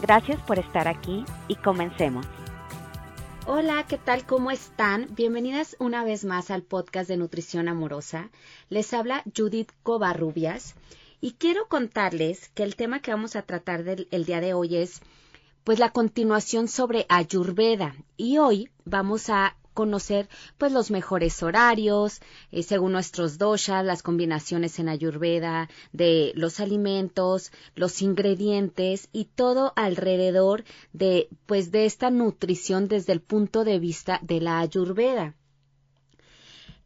Gracias por estar aquí y comencemos. Hola, ¿qué tal? ¿Cómo están? Bienvenidas una vez más al podcast de Nutrición Amorosa. Les habla Judith Covarrubias y quiero contarles que el tema que vamos a tratar del, el día de hoy es pues la continuación sobre Ayurveda y hoy vamos a conocer pues los mejores horarios, eh, según nuestros doshas, las combinaciones en ayurveda de los alimentos, los ingredientes y todo alrededor de pues de esta nutrición desde el punto de vista de la ayurveda.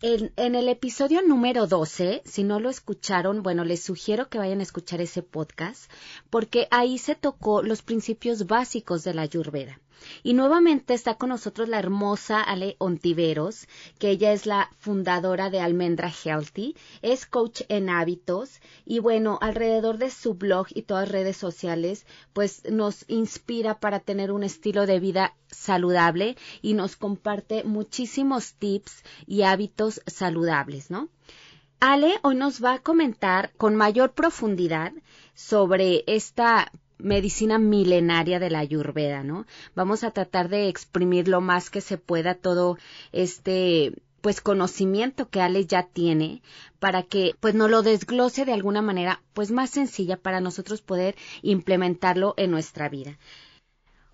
En, en, el episodio número 12, si no lo escucharon, bueno, les sugiero que vayan a escuchar ese podcast, porque ahí se tocó los principios básicos de la ayurveda. Y nuevamente está con nosotros la hermosa Ale Ontiveros, que ella es la fundadora de Almendra Healthy, es coach en hábitos y bueno, alrededor de su blog y todas redes sociales, pues nos inspira para tener un estilo de vida saludable y nos comparte muchísimos tips y hábitos saludables, ¿no? Ale hoy nos va a comentar con mayor profundidad sobre esta medicina milenaria de la ayurveda, ¿no? Vamos a tratar de exprimir lo más que se pueda todo este pues conocimiento que Ale ya tiene para que pues no lo desglose de alguna manera pues más sencilla para nosotros poder implementarlo en nuestra vida.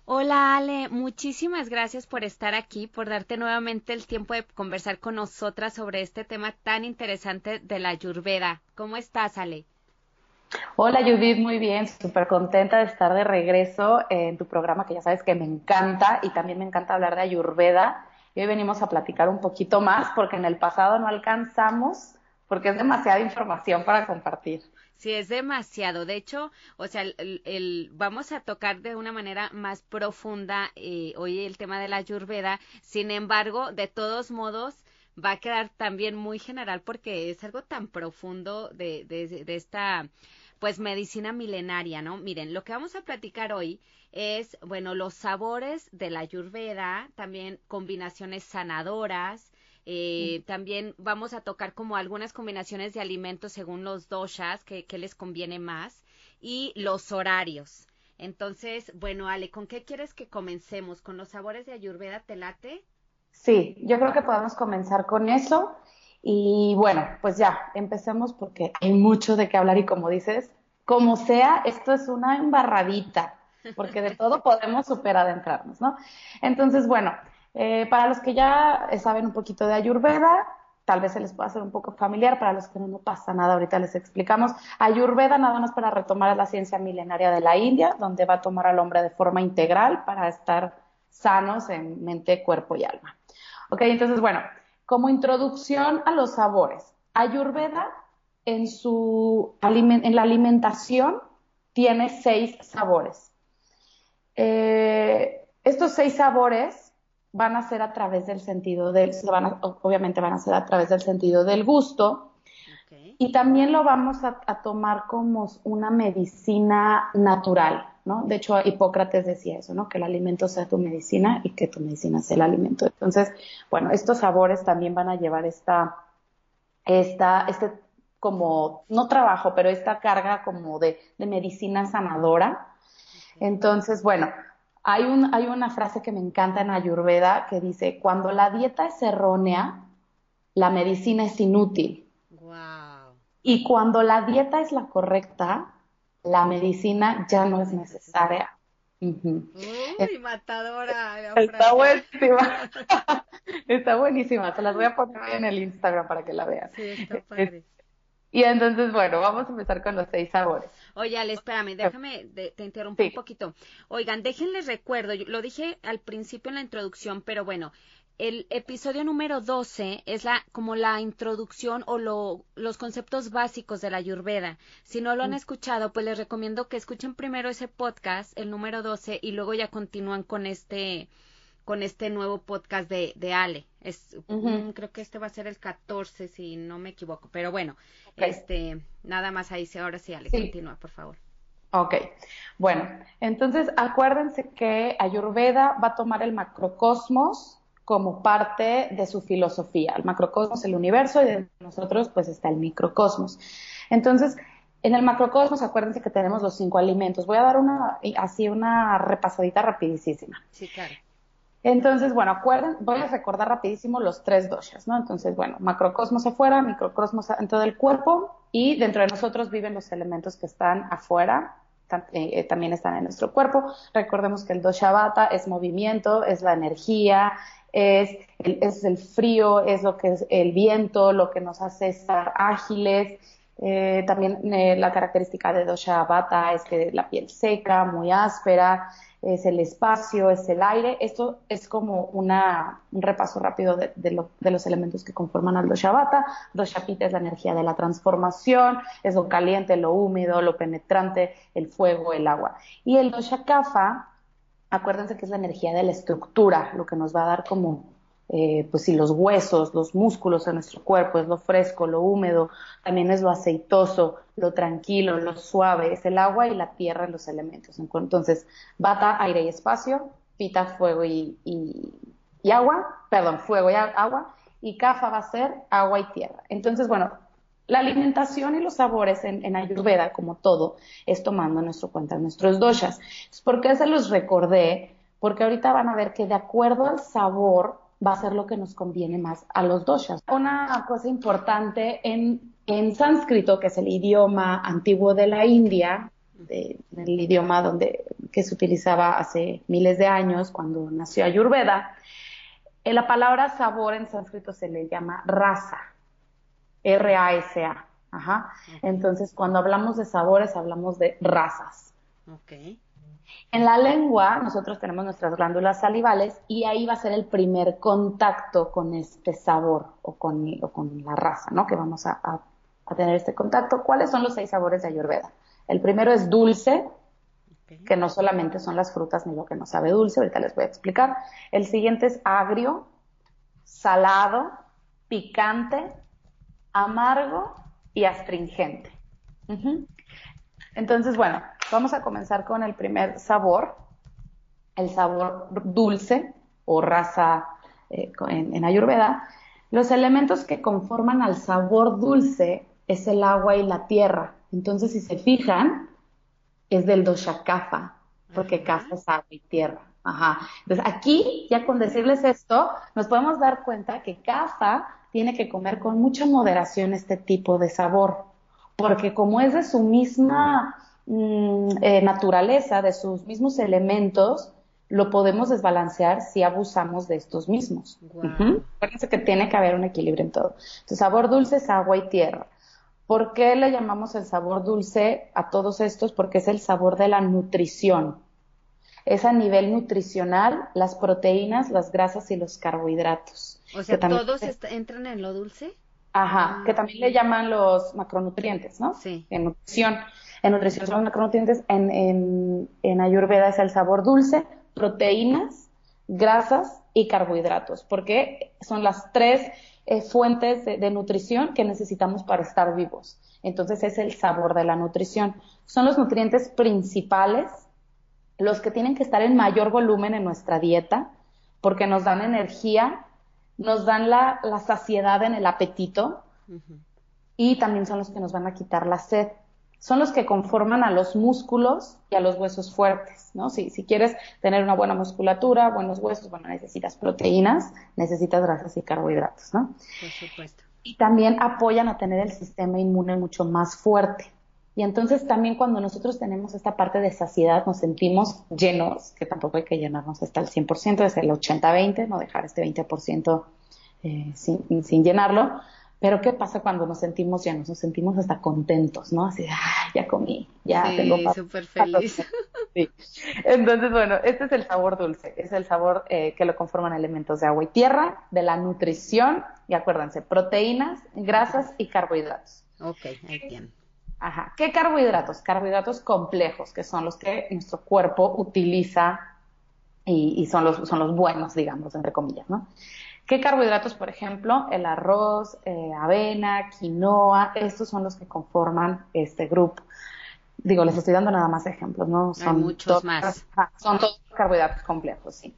Hola Ale, muchísimas gracias por estar aquí, por darte nuevamente el tiempo de conversar con nosotras sobre este tema tan interesante de la ayurveda. ¿Cómo estás, Ale? Hola Judith, muy bien, súper contenta de estar de regreso en tu programa que ya sabes que me encanta y también me encanta hablar de Ayurveda. Y hoy venimos a platicar un poquito más porque en el pasado no alcanzamos porque es demasiada información para compartir. Sí, es demasiado. De hecho, o sea, el, vamos a tocar de una manera más profunda eh, hoy el tema de la Ayurveda. Sin embargo, de todos modos, va a quedar también muy general porque es algo tan profundo de, de, de esta pues medicina milenaria, ¿no? Miren, lo que vamos a platicar hoy es, bueno, los sabores de la ayurveda, también combinaciones sanadoras, eh, También vamos a tocar como algunas combinaciones de alimentos según los doshas, que, que, les conviene más, y los horarios. Entonces, bueno, Ale, ¿con qué quieres que comencemos? ¿Con los sabores de Ayurveda te late? Sí, yo creo que podemos comenzar con eso. Y bueno, pues ya, empecemos porque hay mucho de qué hablar y como dices, como sea, esto es una embarradita, porque de todo podemos super adentrarnos, ¿no? Entonces, bueno, eh, para los que ya saben un poquito de Ayurveda, tal vez se les pueda hacer un poco familiar, para los que no, no pasa nada, ahorita les explicamos. Ayurveda nada más para retomar la ciencia milenaria de la India, donde va a tomar al hombre de forma integral para estar sanos en mente, cuerpo y alma. Ok, entonces, bueno, como introducción a los sabores, Ayurveda en, su, en la alimentación tiene seis sabores. Eh, estos seis sabores van a ser a través del sentido del, van obviamente van a ser a través del sentido del gusto, y también lo vamos a, tomar como una medicina natural, ¿no? De hecho, Hipócrates decía eso, ¿no? Que el alimento sea tu medicina y que tu medicina sea el alimento. Entonces, bueno, estos sabores también van a llevar esta, esta, este como, no trabajo, pero esta carga como de, de medicina sanadora. Entonces, bueno, hay, un, hay una frase que me encanta en Ayurveda que dice, cuando la dieta es errónea, la medicina es inútil. Wow. Y cuando la dieta es la correcta, la medicina ya no es necesaria. Uy, matadora. Está buenísima. está buenísima. Se las voy a poner en el Instagram para que la vean. Sí, está padre. Y entonces, bueno, vamos a empezar con los seis sabores. Oye, Ale, espérame, déjame, te interrumpo un poquito. Oigan, déjenles recuerdo, yo lo dije al principio en la introducción, pero bueno, el episodio número 12 es la como la introducción o lo, los conceptos básicos de la Ayurveda. Si no lo han mm. escuchado, pues les recomiendo que escuchen primero ese podcast, el número 12, y luego ya continúan con este con este nuevo podcast de, de Ale. Es, creo que este va a ser el 14, si no me equivoco. Pero bueno, este, nada más ahí, ahora sí, Ale, continúa, por favor. Ok, bueno, entonces acuérdense que Ayurveda va a tomar el macrocosmos como parte de su filosofía. El macrocosmos, el universo, y de nosotros pues está el microcosmos. Entonces, en el macrocosmos, acuérdense que tenemos los cinco alimentos. Voy a dar una, así una repasadita rapidísima. Sí, claro. Entonces, bueno, acuerden, voy a recordar rapidísimo los tres doshas, ¿no? Entonces, bueno, macrocosmos afuera, microcosmos en todo el cuerpo y dentro de nosotros viven los elementos que están afuera, también están en nuestro cuerpo. Recordemos que el dosha vata es movimiento, es la energía, es el, es el frío, es lo que es el viento, lo que nos hace estar ágiles. Eh, también la característica de dosha vata es que la piel seca, muy áspera es el espacio, es el aire. Esto es como una, un repaso rápido de, de, los elementos que conforman al Doshavata. Doshapita es la energía de la transformación, es lo caliente, lo húmedo, lo penetrante, el fuego, el agua. Y el Doshakafa, acuérdense que es la energía de la estructura, lo que nos va a dar como eh, pues sí, los huesos, los músculos de nuestro cuerpo, es lo fresco, lo húmedo, también es lo aceitoso, lo tranquilo, lo suave, es el agua y la tierra los elementos. Entonces, bata, aire y espacio, pita, fuego y, agua, perdón, fuego y agua, y kafa va a ser agua y tierra. Entonces, bueno, la alimentación y los sabores en, en, Ayurveda, como todo, es tomando nuestro cuenta nuestros doshas. ¿Por qué se los recordé? Porque ahorita van a ver que de acuerdo al sabor va a ser lo que nos conviene más a los doshas. Una cosa importante en, en sánscrito, que es el idioma antiguo de la India, el idioma donde, que se utilizaba hace miles de años cuando nació Ayurveda, eh, la palabra sabor en sánscrito se le llama rasa, R-A-S-A. Ajá. Entonces, cuando hablamos de sabores, hablamos de razas. Okay. En la lengua nosotros tenemos nuestras glándulas salivales y ahí va a ser el primer contacto con este sabor o con, la raza, ¿no? Que vamos a, tener este contacto. ¿Cuáles son los seis sabores de Ayurveda? El primero es dulce, que no solamente son las frutas ni lo que nos sabe dulce, ahorita les voy a explicar. El siguiente es agrio, salado, picante, amargo y astringente. Entonces, bueno, vamos a comenzar con el primer sabor, el sabor dulce o raza eh, en, Ayurveda. Los elementos que conforman al sabor dulce es el agua y la tierra. Entonces, si se fijan, es del dosha kapha, porque kapha es agua y tierra. Ajá. Entonces, aquí, ya con decirles esto, nos podemos dar cuenta que kapha tiene que comer con mucha moderación este tipo de sabor porque como es de su misma mm, eh, naturaleza, de sus mismos elementos, lo podemos desbalancear si abusamos de estos mismos. Fíjense que tiene que haber un equilibrio en todo. Entonces, sabor dulce es agua y tierra. ¿Por qué le llamamos el sabor dulce a todos estos? Porque es el sabor de la nutrición. Es a nivel nutricional las proteínas, las grasas y los carbohidratos. O sea, ¿todos entran en lo dulce? Ajá, ah, que también le llaman los macronutrientes, ¿no? Sí. En nutrición. En nutrición son los macronutrientes. En, en, en Ayurveda es el sabor dulce, proteínas, grasas y carbohidratos, porque son las tres eh, fuentes de, de, nutrición que necesitamos para estar vivos. Entonces es el sabor de la nutrición. Son los nutrientes principales, los que tienen que estar en mayor volumen en nuestra dieta, porque nos dan energía nos dan la, saciedad en el apetito y también son los que nos van a quitar la sed. Son los que conforman a los músculos y a los huesos fuertes, ¿no? Si, si quieres tener una buena musculatura, buenos huesos, bueno, necesitas proteínas, necesitas grasas y carbohidratos, ¿no? Por supuesto. Y también apoyan a tener el sistema inmune mucho más fuerte. Y entonces también cuando nosotros tenemos esta parte de saciedad nos sentimos llenos, que tampoco hay que llenarnos hasta el 100%, es el 80-20, no dejar este 20% eh, sin, sin, llenarlo. Pero ¿qué pasa cuando nos sentimos llenos? Nos sentimos hasta contentos, ¿no? Así, ah, ya comí, ya sí, tengo súper feliz. sí. Entonces, bueno, este es el sabor dulce, es el sabor eh, que lo conforman elementos de agua y tierra, de la nutrición, y acuérdense, proteínas, grasas y carbohidratos. Ok, ahí tienen. Ajá. ¿Qué carbohidratos? Carbohidratos complejos, que son los que nuestro cuerpo utiliza y, son, los, son los buenos, digamos, entre comillas, ¿no? ¿Qué carbohidratos, por ejemplo? El arroz, eh, avena, quinoa, estos son los que conforman este grupo. Digo, les estoy dando nada más ejemplos, ¿no? Son Hay muchos más. Son todos carbohidratos complejos, sí.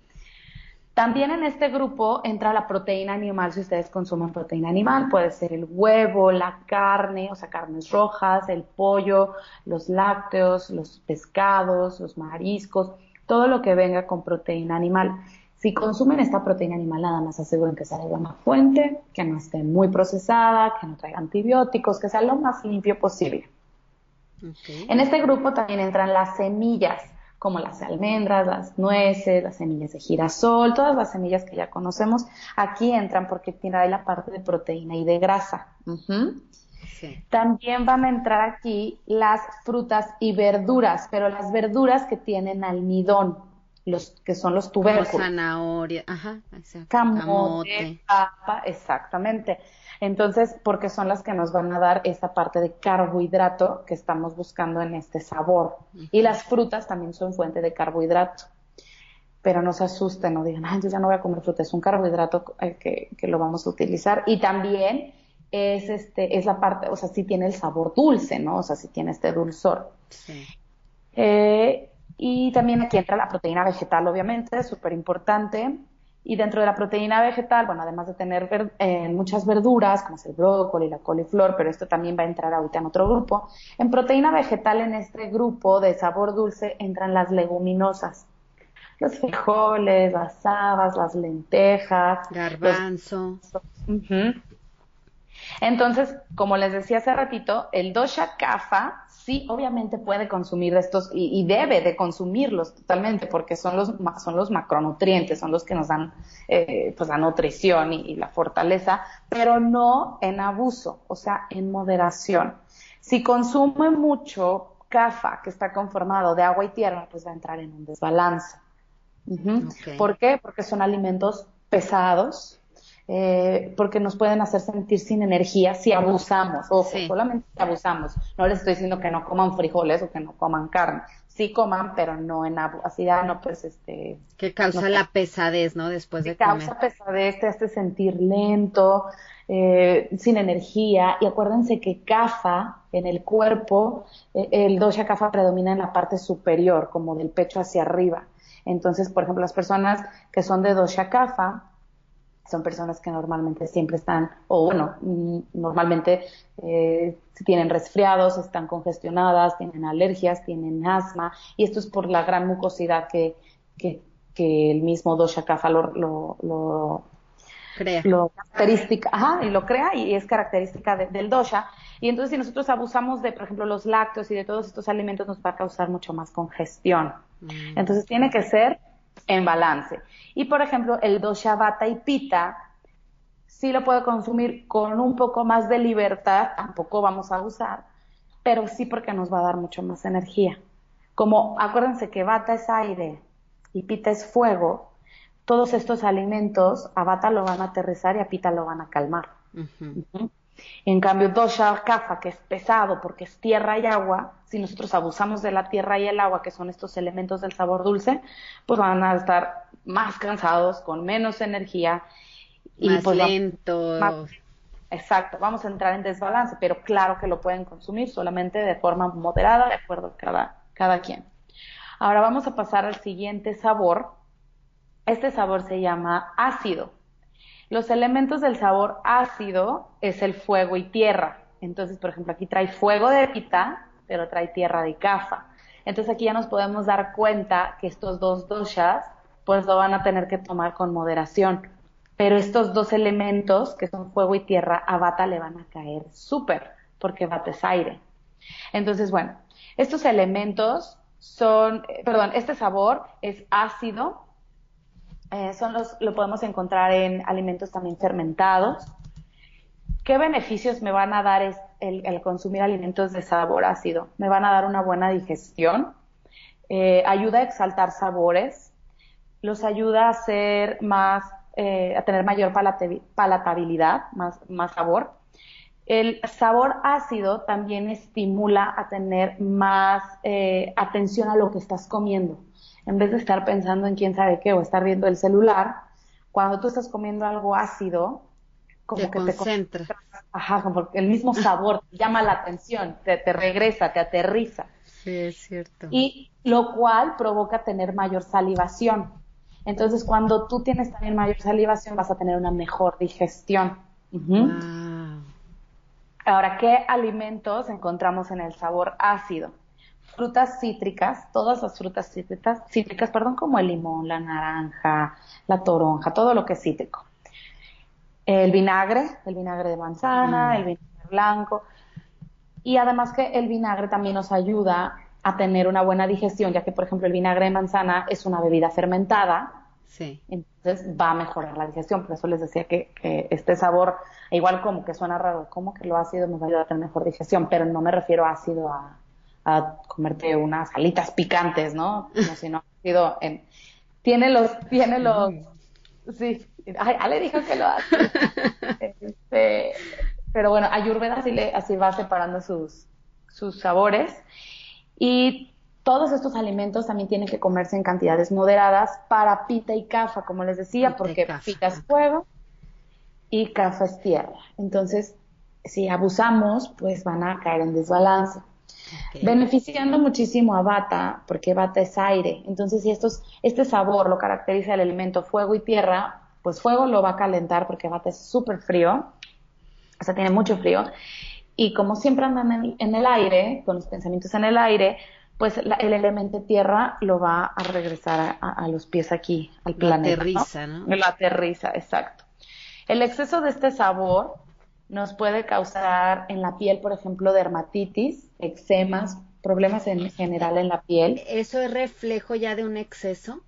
También en este grupo entra la proteína animal, si ustedes consumen proteína animal, puede ser el huevo, la carne, o sea, carnes rojas, el pollo, los lácteos, los pescados, los mariscos, todo lo que venga con proteína animal. Si consumen esta proteína animal, nada más aseguren que sea de buena fuente, que no esté muy procesada, que no traiga antibióticos, que sea lo más limpio posible. En este grupo también entran las semillas, como las almendras, las nueces, las semillas de girasol, todas las semillas que ya conocemos, aquí entran porque tiene la parte de proteína y de grasa. También van a entrar aquí las frutas y verduras, pero las verduras que tienen almidón los que son los tubérculos. zanahoria, ajá, exacto. Camote, papa, exactamente. Entonces, porque son las que nos van a dar esta parte de carbohidrato que estamos buscando en este sabor. Y las frutas también son fuente de carbohidrato. Pero no se asusten, no digan, ay, yo ya no voy a comer fruta, es un carbohidrato eh, que, que, lo vamos a utilizar. Y también es este, es la parte, o sea, sí tiene el sabor dulce, ¿no? O sea, sí tiene este dulzor. Sí. Eh, y también aquí entra la proteína vegetal, obviamente, súper importante. Y dentro de la proteína vegetal, bueno, además de tener eh, muchas verduras, como es el brócoli, la coliflor, pero esto también va a entrar ahorita en otro grupo. En proteína vegetal, en este grupo de sabor dulce, entran las leguminosas. Los frijoles, las habas, las lentejas. Garbanzo. Entonces, como les decía hace ratito, el dosha kapha sí, obviamente puede consumir estos y, debe de consumirlos totalmente porque son los, son los macronutrientes, son los que nos dan eh, pues la nutrición y, la fortaleza, pero no en abuso, o sea, en moderación. Si consume mucho CAFA, que está conformado de agua y tierra, pues va a entrar en un desbalance. ¿Por qué? Porque son alimentos pesados, eh, porque nos pueden hacer sentir sin energía si abusamos, o solamente si abusamos. No les estoy diciendo que no coman frijoles o que no coman carne. Sí coman, pero no en así ah, no pues este... Que causa la pesadez, ¿no? Después de comer. Causa pesadez, te hace sentir lento, eh, sin energía. Y acuérdense que CAFA en el cuerpo, eh, el dosha CAFA predomina en la parte superior, como del pecho hacia arriba. Entonces, por ejemplo, las personas que son de dosha CAFA, son personas que normalmente siempre están, o bueno, mm, normalmente eh, tienen resfriados, están congestionadas, tienen alergias, tienen asma, y esto es por la gran mucosidad que, que, que el mismo dosha kapha lo, lo, crea. Lo característica, ajá, y lo crea y es característica del dosha. Y entonces si nosotros abusamos de, por ejemplo, los lácteos y de todos estos alimentos nos va a causar mucho más congestión. Mm. Entonces tiene que ser en balance. Y por ejemplo, el dosha vata y pita sí lo puedo consumir con un poco más de libertad, tampoco vamos a usar, pero sí porque nos va a dar mucho más energía. Como acuérdense que vata es aire y pita es fuego, todos estos alimentos a vata lo van a aterrizar y a pita lo van a calmar. En cambio, dosha kapha, que es pesado porque es tierra y agua, si nosotros abusamos de la tierra y el agua, que son estos elementos del sabor dulce, pues van a estar más cansados, con menos energía. Y más pues, lento. exacto, vamos a entrar en desbalance, pero claro que lo pueden consumir solamente de forma moderada, de acuerdo a cada, cada quien. Ahora vamos a pasar al siguiente sabor. Este sabor se llama ácido. Los elementos del sabor ácido es el fuego y tierra. Entonces, por ejemplo, aquí trae fuego de pita, pero trae tierra de cafa. Entonces aquí ya nos podemos dar cuenta que estos dos doshas pues lo van a tener que tomar con moderación. Pero estos dos elementos, que son fuego y tierra, a Bata le van a caer súper, porque Bata es aire. Entonces, bueno, estos elementos son, eh, perdón, este sabor es ácido, eh, son los, lo podemos encontrar en alimentos también fermentados. ¿Qué beneficios me van a dar el, consumir alimentos de sabor ácido? Me van a dar una buena digestión, eh, ayuda a exaltar sabores, los ayuda a ser más, eh, a tener mayor palatabilidad, más, más sabor. El sabor ácido también estimula a tener más eh, atención a lo que estás comiendo. En vez de estar pensando en quién sabe qué o estar viendo el celular, cuando tú estás comiendo algo ácido, como que te Ajá, como el mismo sabor llama la atención, te, te regresa, te aterriza. Sí, es cierto. Y lo cual provoca tener mayor salivación. Entonces, cuando tú tienes también mayor salivación, vas a tener una mejor digestión. Ahora, ¿qué alimentos encontramos en el sabor ácido? Frutas cítricas, todas las frutas cítricas, cítricas, perdón, como el limón, la naranja, la toronja, todo lo que es cítrico. El vinagre, el vinagre de manzana, mm. el vinagre blanco. Y además que el vinagre también nos ayuda a tener una buena digestión, ya que, por ejemplo, el vinagre de manzana es una bebida fermentada. Sí. Entonces va a mejorar la digestión. Por eso les decía que, este sabor, igual como que suena raro, como que lo ácido nos va a ayudar a tener mejor digestión, pero no me refiero a ácido a, comerte unas alitas picantes, ¿no? No, sino ácido en... Tiene los, tiene los, sí, ay, Ale dijo que lo hace. Este, pero bueno, Ayurveda así, le, así va separando sus, sus sabores. Y todos estos alimentos también tienen que comerse en cantidades moderadas para pita y cafa, como les decía, porque pita es fuego y cafa es tierra. Entonces, si abusamos, pues van a caer en desbalance. Beneficiando muchísimo a bata, porque bata es aire. Entonces, si estos, este sabor lo caracteriza el elemento fuego y tierra, pues fuego lo va a calentar porque bata es súper frío, o sea, tiene mucho frío. Y como siempre andan en, el aire, con los pensamientos en el aire, pues el elemento tierra lo va a regresar a, los pies aquí, al planeta. Lo aterriza, ¿no? Lo aterriza, exacto. El exceso de este sabor nos puede causar en la piel, por ejemplo, dermatitis, eczemas, problemas en general en la piel. ¿Eso es reflejo ya de un exceso?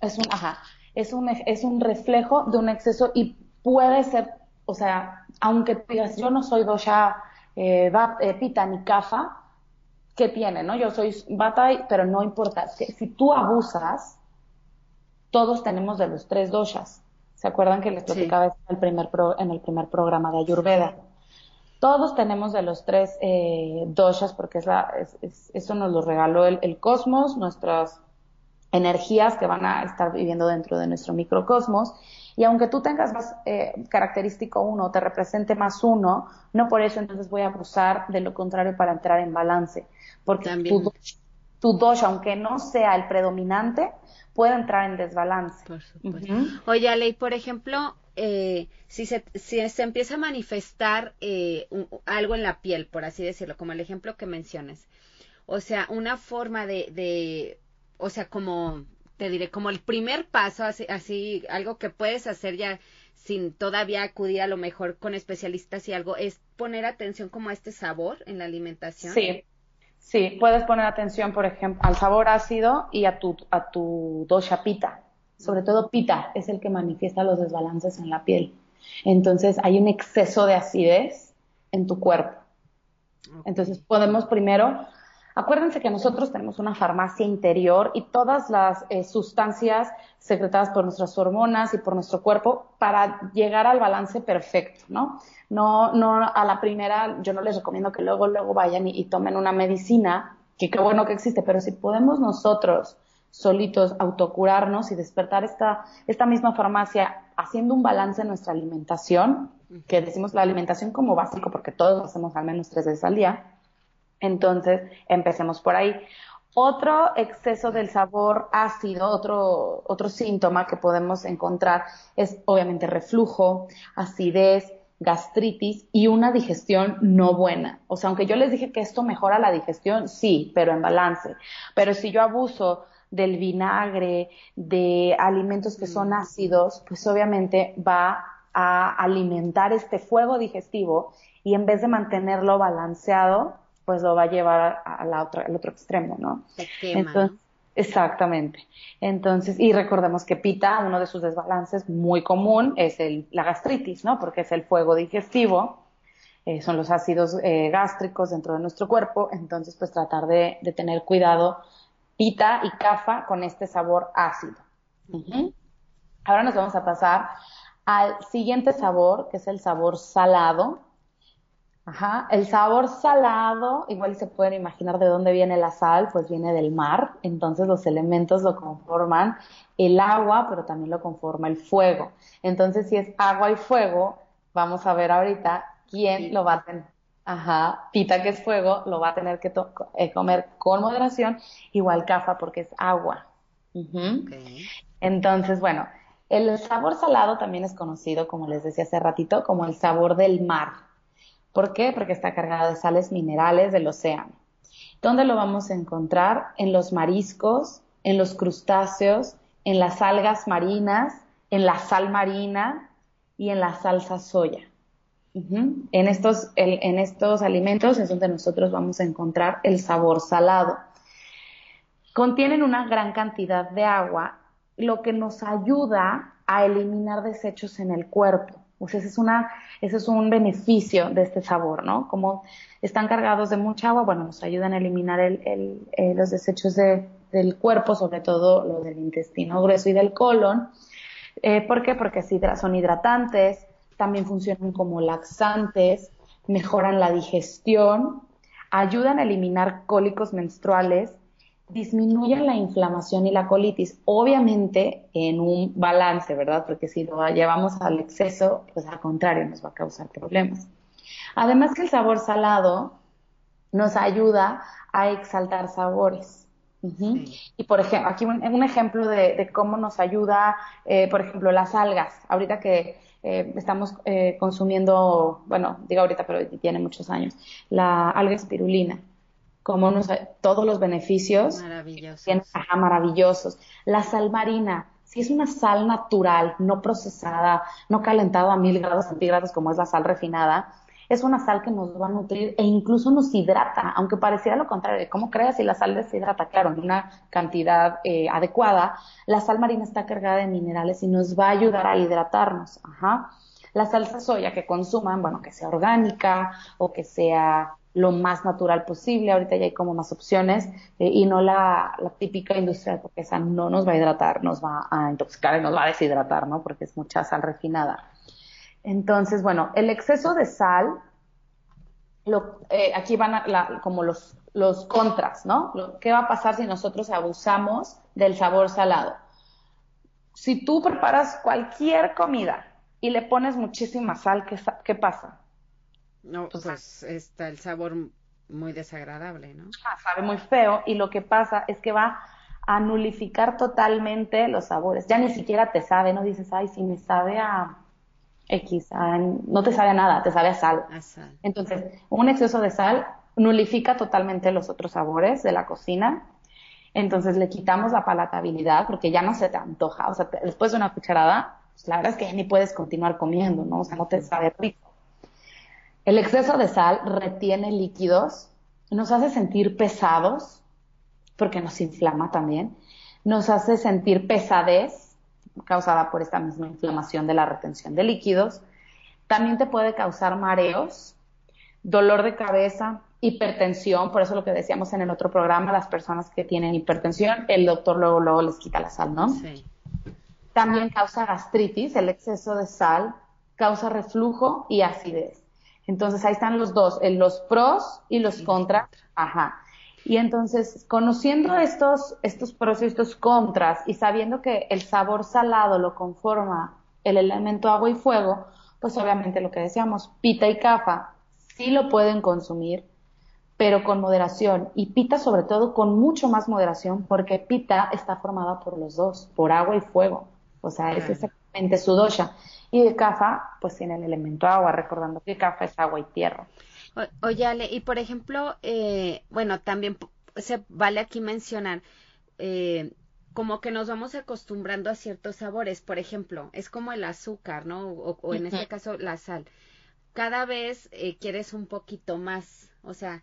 Es un, ajá, es un, es un reflejo de un exceso y puede ser, o sea, aunque digas, yo no soy dosha eh, eh, pita ni kafa, ¿qué tiene? ¿no? Yo soy bata, pero no importa. Si, tú abusas, todos tenemos de los tres doshas. ¿Se acuerdan que les platicaba en, el primer en el primer programa de Ayurveda? Todos tenemos de los tres eh, doshas porque es la, eso nos lo regaló el, el, cosmos, nuestras energías que van a estar viviendo dentro de nuestro microcosmos y aunque tú tengas más eh, característico uno, te represente más uno, no por eso entonces voy a abusar de lo contrario para entrar en balance. Porque tu, tu dosha, aunque no sea el predominante, puede entrar en desbalance. Por supuesto. Oye, Ale, por ejemplo, eh, si, se, si se empieza a manifestar eh, algo en la piel, por así decirlo, como el ejemplo que mencionas, o sea, una forma de, de o sea, como te diré, como el primer paso, así, así, algo que puedes hacer ya sin todavía acudir a lo mejor con especialistas y algo, es poner atención como a este sabor en la alimentación. Sí, sí, puedes poner atención, por ejemplo, al sabor ácido y a tu, a tu dosha pita. Sobre todo pita es el que manifiesta los desbalances en la piel. Entonces hay un exceso de acidez en tu cuerpo. Entonces podemos primero Acuérdense que nosotros tenemos una farmacia interior y todas las eh, sustancias secretadas por nuestras hormonas y por nuestro cuerpo para llegar al balance perfecto, ¿no? No, no a la primera, yo no les recomiendo que luego, luego vayan y, tomen una medicina, que qué bueno que existe, pero si podemos nosotros solitos autocurarnos y despertar esta, esta misma farmacia haciendo un balance en nuestra alimentación, que decimos la alimentación como básico porque todos lo hacemos al menos tres veces al día, entonces, empecemos por ahí. Otro exceso del sabor ácido, otro, otro síntoma que podemos encontrar es obviamente reflujo, acidez, gastritis y una digestión no buena. O sea, aunque yo les dije que esto mejora la digestión, sí, pero en balance. Pero si yo abuso del vinagre, de alimentos que son mm. ácidos, pues obviamente va a alimentar este fuego digestivo y en vez de mantenerlo balanceado, pues lo va a llevar a la otra, al otro extremo, ¿no? Entonces, Exactamente. Entonces, y recordemos que pita, uno de sus desbalances muy común es el, la gastritis, ¿no? Porque es el fuego digestivo, eh, son los ácidos eh, gástricos dentro de nuestro cuerpo, entonces pues tratar de, de, tener cuidado pita y cafa con este sabor ácido. Ahora nos vamos a pasar al siguiente sabor, que es el sabor salado. Ajá, el sabor salado, igual se pueden imaginar de dónde viene la sal, pues viene del mar, entonces los elementos lo conforman el agua, pero también lo conforma el fuego. Entonces, si es agua y fuego, vamos a ver ahorita quién lo va a tener. Ajá, pita que es fuego, lo va a tener que eh, comer con moderación, igual cafa porque es agua. Entonces, bueno, el sabor salado también es conocido, como les decía hace ratito, como el sabor del mar. ¿Por qué? Porque está cargado de sales minerales del océano. ¿Dónde lo vamos a encontrar? En los mariscos, en los crustáceos, en las algas marinas, en la sal marina y en la salsa soya. en, estos, en estos alimentos es donde nosotros vamos a encontrar el sabor salado. Contienen una gran cantidad de agua lo que nos ayuda a eliminar desechos en el cuerpo. Sea, ese es, una, ese es un beneficio de este sabor, ¿no? Como están cargados de mucha agua, bueno, nos ayudan a eliminar el, eh, los desechos del cuerpo, sobre todo los del intestino grueso y del colon. Eh, ¿Por qué? Porque son hidratantes, también funcionan como laxantes, mejoran la digestión, ayudan a eliminar cólicos menstruales, disminuyen la inflamación y la colitis, obviamente en un balance, ¿verdad? Porque si lo llevamos al exceso, pues al contrario, nos va a causar problemas. Además que el sabor salado nos ayuda a exaltar sabores. Y por ejemplo, aquí un, ejemplo de, cómo nos ayuda, eh, por ejemplo, las algas. Ahorita que eh, estamos eh, consumiendo, bueno, digo ahorita, pero tiene muchos años, la alga espirulina como nos, todos los beneficios maravillosos. maravillosos. La sal marina, si es una sal natural, no procesada, no calentada a mil grados centígrados como es la sal refinada, es una sal que nos va a nutrir e incluso nos hidrata, aunque pareciera lo contrario. ¿Cómo creas si la sal deshidrata? Claro, en una cantidad eh, adecuada, la sal marina está cargada de minerales y nos va a ayudar a hidratarnos. Ajá. La salsa soya que consuman, bueno, que sea orgánica o que sea lo más natural posible. Ahorita ya hay como más opciones eh, y no la, típica industrial, porque esa no nos va a hidratar, nos va a intoxicar y nos va a deshidratar, ¿no? Porque es mucha sal refinada. Entonces, bueno, el exceso de sal, eh, aquí van a, como los, los contras, ¿no? ¿Qué va a pasar si nosotros abusamos del sabor salado? Si tú preparas cualquier comida y le pones muchísima sal, ¿qué, qué pasa? No, pues está el sabor muy desagradable, ¿no? Sabe muy feo y lo que pasa es que va a nulificar totalmente los sabores. Ya ni siquiera te sabe, no dices, ay, si me sabe a X, no te sabe a nada, te sabe a sal. a sal. Entonces, un exceso de sal nulifica totalmente los otros sabores de la cocina. Entonces le quitamos la palatabilidad porque ya no se te antoja. O sea, después de una cucharada, pues, la verdad es que ya ni puedes continuar comiendo, ¿no? O sea, no te sabe rico. El exceso de sal retiene líquidos, nos hace sentir pesados, porque nos inflama también, nos hace sentir pesadez, causada por esta misma inflamación de la retención de líquidos, también te puede causar mareos, dolor de cabeza, hipertensión, por eso lo que decíamos en el otro programa, las personas que tienen hipertensión, el doctor luego, luego les quita la sal, ¿no? Sí. También causa gastritis, el exceso de sal, causa reflujo y acidez. Entonces ahí están los dos, los pros y los contras. Ajá. Y entonces, conociendo estos, estos pros y estos contras y sabiendo que el sabor salado lo conforma el elemento agua y fuego, pues obviamente lo que decíamos, pita y cafa sí lo pueden consumir, pero con moderación. Y pita sobre todo con mucho más moderación porque pita está formada por los dos, por agua y fuego. O sea, es su. Y de cafa, pues tiene el elemento agua, recordando que cafa es agua y tierra. oye, Ale, y por ejemplo, eh, bueno, también se vale aquí mencionar, eh, como que nos vamos acostumbrando a ciertos sabores. Por ejemplo, es como el azúcar, ¿no? O, en este caso, la sal. Cada vez eh, quieres un poquito más, o sea,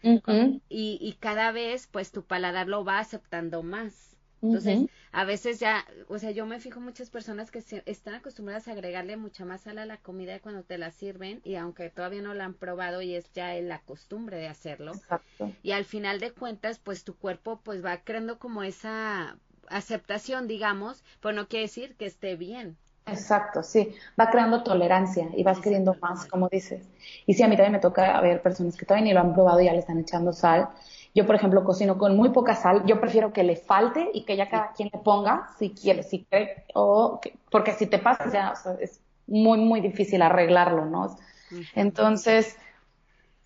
y, y cada vez, pues tu paladar lo va aceptando más. Entonces, a veces ya, o sea, yo me fijo muchas personas que están acostumbradas a agregarle mucha más sal a la comida cuando te la sirven y aunque todavía no la han probado y es ya la costumbre de hacerlo. Exacto. Y al final de cuentas, pues tu cuerpo pues va creando como esa aceptación, digamos, pero no quiere decir que esté bien. Exacto, sí, va creando tolerancia y vas queriendo más, como dices. Y sí, a mí también me toca ver personas que todavía ni lo han probado y ya le están echando sal yo, por ejemplo, cocino con muy poca sal. Yo prefiero que le falte y que ya cada quien le ponga, si quiere, si cree, o porque si te pasa ya es muy, muy difícil arreglarlo, ¿no? Entonces,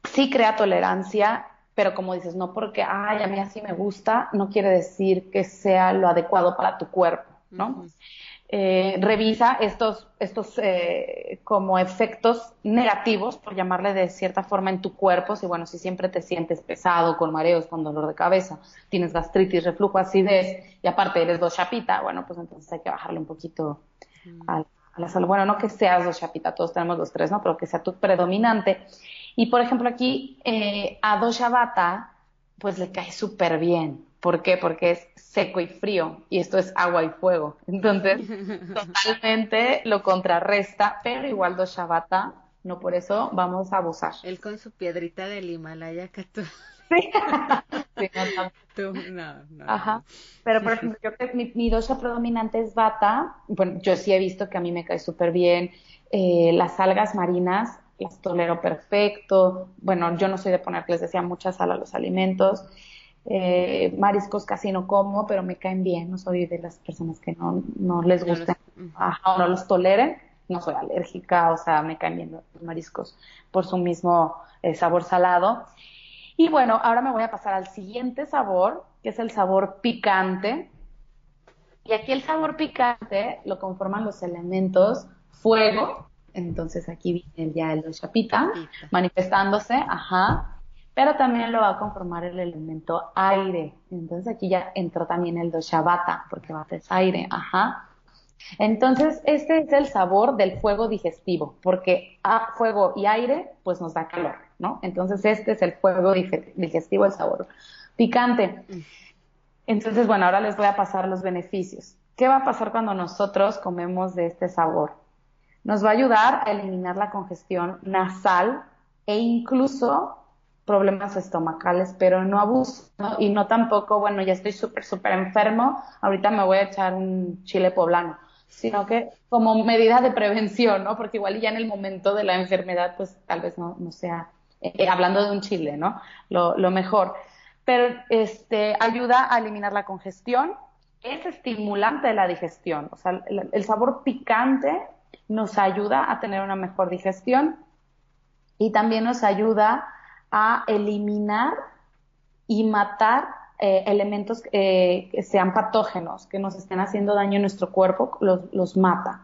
sí crea tolerancia, pero como dices, no porque, ay, a mí así me gusta, no quiere decir que sea lo adecuado para tu cuerpo, ¿no? Eh, revisa estos, estos eh, como efectos negativos, por llamarle de cierta forma, en tu cuerpo. Si, bueno, si siempre te sientes pesado, con mareos, con dolor de cabeza, tienes gastritis, reflujo, acidez, y aparte eres dos chapita, bueno, pues entonces hay que bajarle un poquito mm. a, la salud. Bueno, no que seas dos chapita, todos tenemos los tres, ¿no? Pero que sea tu predominante. Y, por ejemplo, aquí eh, a dos bata, pues le cae súper bien. ¿Por qué? Porque es seco y frío y esto es agua y fuego. Entonces, totalmente lo contrarresta, pero igual dos Shabata, no por eso vamos a abusar. Él con su piedrita del Himalaya que tú... Sí. no, no, no, Ajá. Pero por ejemplo, yo creo que mi, mi dosha predominante es bata. Bueno, yo sí he visto que a mí me cae súper bien. Eh, las algas marinas las tolero perfecto. Bueno, yo no soy de ponerles, decía, mucha sal a los alimentos. Eh, mariscos casi no como, pero me caen bien. No soy de las personas que no, no les gustan o no los toleren. No soy alérgica, o sea, me caen bien los mariscos por su mismo eh, sabor salado. Y bueno, ahora me voy a pasar al siguiente sabor, que es el sabor picante. Y aquí el sabor picante lo conforman los elementos fuego, entonces aquí viene ya el chapita manifestándose, ajá, pero también lo va a conformar el elemento aire. Entonces aquí ya entró también el doshabata, porque bata es aire, ajá. Entonces, este es el sabor del fuego digestivo, porque a fuego y aire, pues nos da calor, ¿no? Entonces, este es el fuego digestivo, el sabor picante. Entonces, bueno, ahora les voy a pasar los beneficios. ¿Qué va a pasar cuando nosotros comemos de este sabor? Nos va a ayudar a eliminar la congestión nasal e incluso problemas estomacales, pero no abuso. Y no tampoco, bueno, ya estoy súper, súper enfermo, ahorita me voy a echar un chile poblano, sino que como medida de prevención, ¿no? Porque igual ya en el momento de la enfermedad, pues tal vez no, no sea, eh, hablando de un chile, ¿no? Lo, mejor. Pero este, ayuda a eliminar la congestión, es estimulante de la digestión, o sea, el sabor picante nos ayuda a tener una mejor digestión y también nos ayuda a eliminar y matar eh, elementos eh, que sean patógenos, que nos estén haciendo daño en nuestro cuerpo, los, los mata.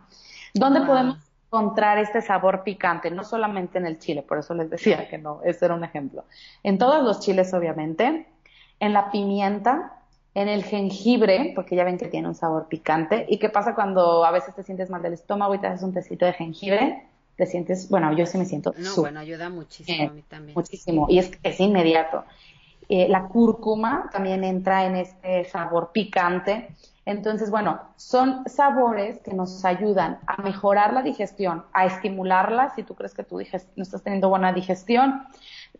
¿Dónde podemos encontrar este sabor picante? No solamente en el chile, por eso les decía que no, ese era un ejemplo. En todos los chiles, obviamente, en la pimienta, en el jengibre, porque ya ven que tiene un sabor picante. ¿Y qué pasa cuando a veces te sientes mal del estómago y te haces un tecito de jengibre? Te sientes, bueno, yo sí me siento. No, bueno, ayuda muchísimo a mí también. Muchísimo, y es, es inmediato. Eh, la cúrcuma también entra en este sabor picante. Entonces, bueno, son sabores que nos ayudan a mejorar la digestión, a estimularla. Si tú crees que tú no estás teniendo buena digestión,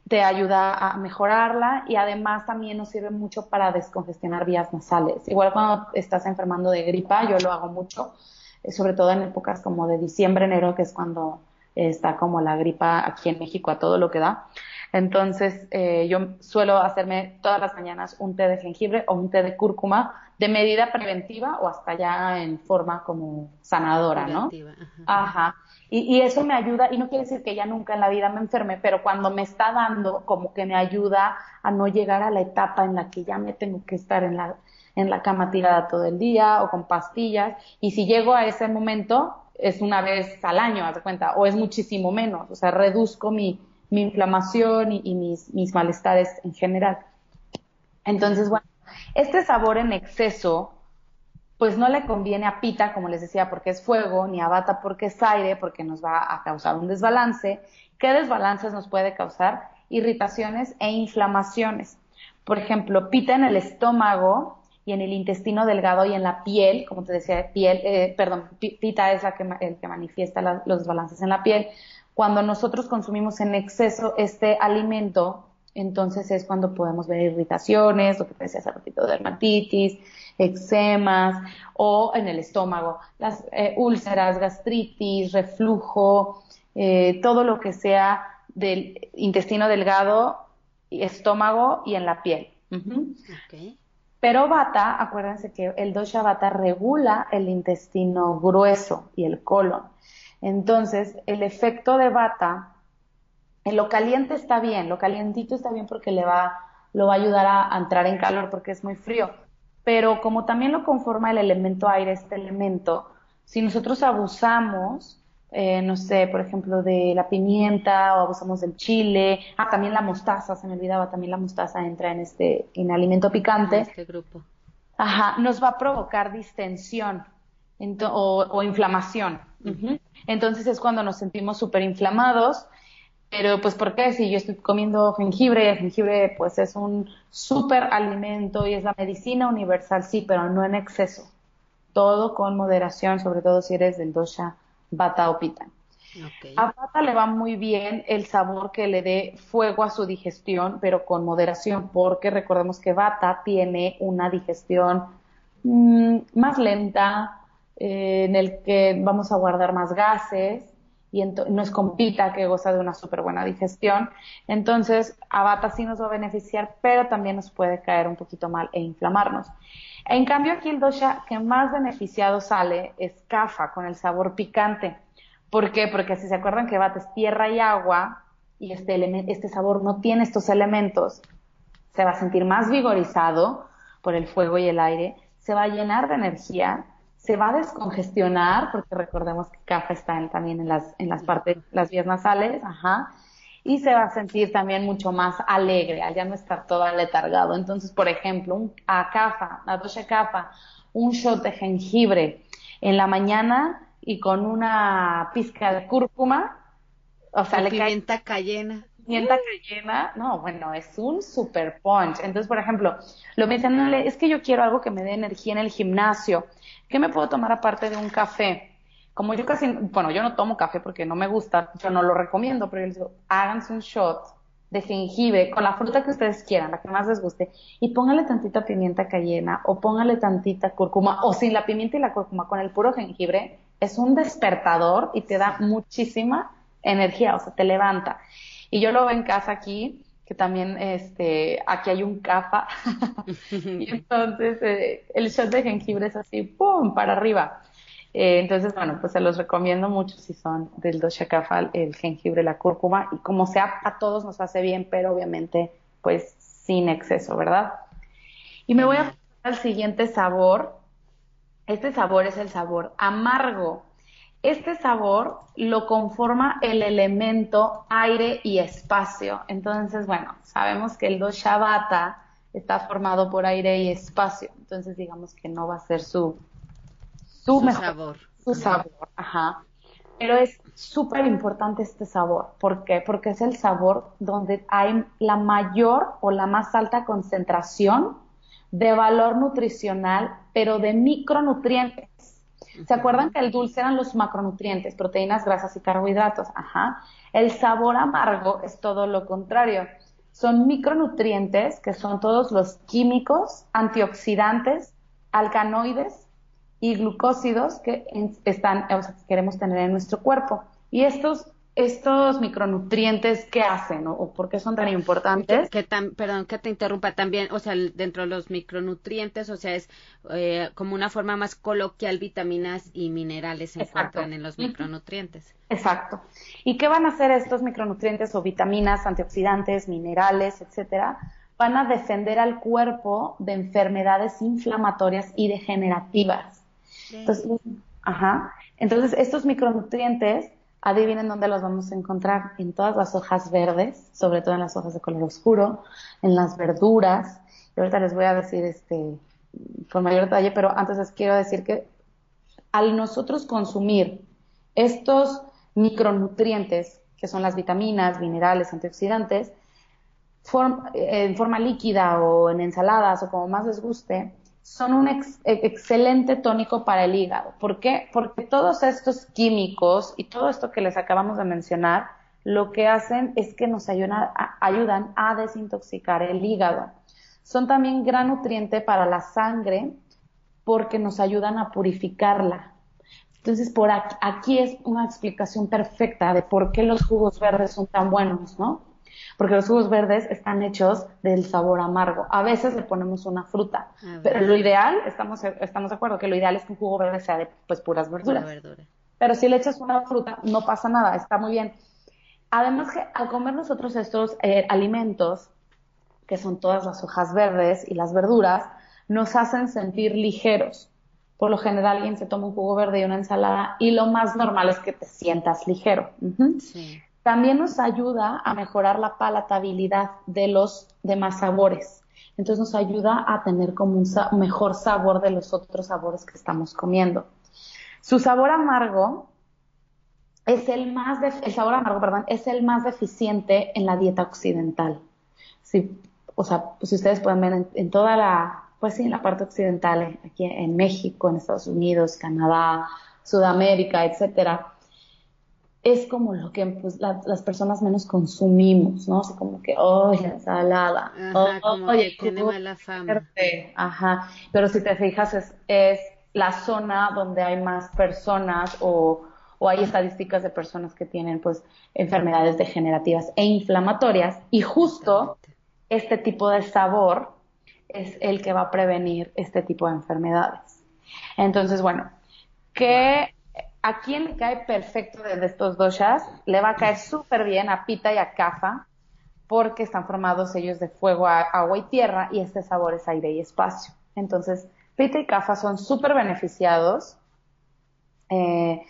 te ayuda a mejorarla y además también nos sirve mucho para descongestionar vías nasales. Igual cuando estás enfermando de gripa, yo lo hago mucho eh, sobre todo en épocas como de diciembre, enero, que es cuando está como la gripa aquí en México a todo lo que da. Entonces, eh, yo suelo hacerme todas las mañanas un té de jengibre o un té de cúrcuma de medida preventiva o hasta ya en forma como sanadora, ¿no? Ajá. Y, y, eso me ayuda, y no quiere decir que ya nunca en la vida me enferme, pero cuando me está dando, como que me ayuda a no llegar a la etapa en la que ya me tengo que estar en la, en la cama tirada todo el día o con pastillas. Y si llego a ese momento, es una vez al año, haz de cuenta, o es muchísimo menos. O sea, reduzco mi, mi inflamación y, mis, mis malestares en general. Entonces, bueno, este sabor en exceso, pues no le conviene a pita, como les decía, porque es fuego, ni a bata porque es aire, porque nos va a causar un desbalance. ¿Qué desbalances nos puede causar? Irritaciones e inflamaciones. Por ejemplo, pita en el estómago en el intestino delgado y en la piel, como te decía, piel, eh, perdón, pita es la que, el que manifiesta los desbalances en la piel. Cuando nosotros consumimos en exceso este alimento, entonces es cuando podemos ver irritaciones, lo que te decía hace ratito, dermatitis, eczemas o en el estómago, las eh, úlceras, gastritis, reflujo, eh, todo lo que sea del intestino delgado, estómago y en la piel. Pero Vata, acuérdense que el dosha Vata regula el intestino grueso y el colon. Entonces, el efecto de Vata, en lo caliente está bien, lo calientito está bien porque le va, lo va a ayudar a entrar en calor porque es muy frío pero como también lo conforma el elemento aire, este elemento, si nosotros abusamos, eh, no sé, por ejemplo, de la pimienta o abusamos del chile, ah, también la mostaza, se me olvidaba, también la mostaza entra en este, en alimento picante. este grupo. Ajá, nos va a provocar distensión o, o, inflamación. Entonces es cuando nos sentimos súper inflamados pero pues ¿por qué? Si yo estoy comiendo jengibre, el jengibre pues es un súper alimento y es la medicina universal, sí, pero no en exceso. Todo con moderación, sobre todo si eres del dosha bata o pita. A bata le va muy bien el sabor que le dé fuego a su digestión, pero con moderación, porque recordemos que bata tiene una digestión mm, más lenta, eh, en el que vamos a guardar más gases, y no es compita que goza de una súper buena digestión. Entonces, Abata sí nos va a beneficiar, pero también nos puede caer un poquito mal e inflamarnos. En cambio, aquí el dosha que más beneficiado sale es Kafa, con el sabor picante. ¿Por qué? Porque si se acuerdan que Vata es tierra y agua, y este, este sabor no tiene estos elementos, se va a sentir más vigorizado por el fuego y el aire, se va a llenar de energía se va a descongestionar, porque recordemos que CAFA está también en las, en las partes, las vías nasales, ajá, y se va a sentir también mucho más alegre, al ya no estar todo aletargado. Entonces, por ejemplo, un, a CAFA, a doce CAFA, un shot de jengibre en la mañana y con una pizca de cúrcuma, o sea, le pimienta cayena. Pimienta cayena, no, bueno, es un super punch. Entonces, por ejemplo, lo mencionan, es que yo quiero algo que me dé energía en el gimnasio. ¿Qué me puedo tomar aparte de un café? Como yo casi, bueno, yo no tomo café porque no me gusta, yo no lo recomiendo, pero yo les digo, háganse un shot de jengibre con la fruta que ustedes quieran, la que más les guste, y póngale tantita pimienta cayena o póngale tantita cúrcuma, o sin la pimienta y la cúrcuma, con el puro jengibre, es un despertador y te da muchísima energía, o sea, te levanta. Y yo lo veo en casa aquí, que también este, aquí hay un cafa, y entonces eh, el shot de jengibre es así, ¡pum!, para arriba. Eh, entonces, bueno, pues se los recomiendo mucho si son del dosha kafa, el jengibre, la cúrcuma, y como sea, a todos nos hace bien, pero obviamente, pues sin exceso, ¿verdad? Y me voy a pasar al siguiente sabor. Este sabor es el sabor amargo. Este sabor lo conforma el elemento aire y espacio. Entonces, bueno, sabemos que el dosha vata está formado por aire y espacio. Entonces, digamos que no va a ser su, su, mejor, sabor. Su sabor, ajá. Pero es súper importante este sabor. ¿Por qué? Porque es el sabor donde hay la mayor o la más alta concentración de valor nutricional, pero de micronutrientes. ¿Se acuerdan que el dulce eran los macronutrientes, proteínas, grasas y carbohidratos? Ajá. El sabor amargo es todo lo contrario. Son micronutrientes, que son todos los químicos, antioxidantes, alcanoides y glucósidos que están, o sea, que queremos tener en nuestro cuerpo. Y estos estos micronutrientes, ¿qué hacen o por qué son tan importantes? Que, perdón, que te interrumpa también, o sea, dentro de los micronutrientes, o sea, es eh, como una forma más coloquial, vitaminas y minerales se encuentran en los micronutrientes. Exacto. ¿Y qué van a hacer estos micronutrientes o vitaminas, antioxidantes, minerales, etcétera? Van a defender al cuerpo de enfermedades inflamatorias y degenerativas. Entonces, ajá. Entonces, estos micronutrientes Adivinen dónde los vamos a encontrar. En todas las hojas verdes, sobre todo en las hojas de color oscuro, en las verduras. Y ahorita les voy a decir este con mayor detalle, pero antes les quiero decir que al nosotros consumir estos micronutrientes, que son las vitaminas, minerales, antioxidantes, en forma líquida o en ensaladas o como más les guste, son un e, excelente tónico para el hígado. ¿Por qué? Porque todos estos químicos y todo esto que les acabamos de mencionar, lo que hacen es que nos ayudan a, ayudan a desintoxicar el hígado. Son también gran nutriente para la sangre porque nos ayudan a purificarla. Entonces, por aquí, aquí es una explicación perfecta de por qué los jugos verdes son tan buenos, ¿no? Porque los jugos verdes están hechos del sabor amargo. A veces le ponemos una fruta, pero lo ideal, estamos, estamos de acuerdo que lo ideal es que un jugo verde sea de pues puras verduras. Pero si le echas una fruta, no pasa nada, está muy bien. Además que al comer nosotros estos eh, alimentos, que son todas las hojas verdes y las verduras, nos hacen sentir ligeros. Por lo general alguien se toma un jugo verde y una ensalada y lo más normal es que te sientas ligero. sí. También nos ayuda a mejorar la palatabilidad de los demás sabores. Entonces nos ayuda a tener como un mejor sabor de los otros sabores que estamos comiendo. Su sabor amargo es el más, el sabor amargo, perdón, es el más deficiente en la dieta occidental. Si, o sea, si ustedes pueden ver en, en, toda la, pues sí, en la parte occidental, aquí en México, en Estados Unidos, Canadá, Sudamérica, etcétera, es como lo que pues, las personas menos consumimos, ¿no? Así como que, oh, la ensalada, Ajá, como oye, tiene mala fama. Ajá, pero si te fijas es, es la zona donde hay más personas o, o hay estadísticas de personas que tienen pues enfermedades degenerativas e inflamatorias y justo este tipo de sabor es el que va a prevenir este tipo de enfermedades. Entonces, bueno, ¿qué ¿A quién le cae perfecto de estos doshas? Le va a caer súper bien a Pita y a Kafa, porque están formados ellos de fuego, agua y tierra, y este sabor es aire y espacio. Entonces, Pita y Kafa son súper beneficiados. Eh,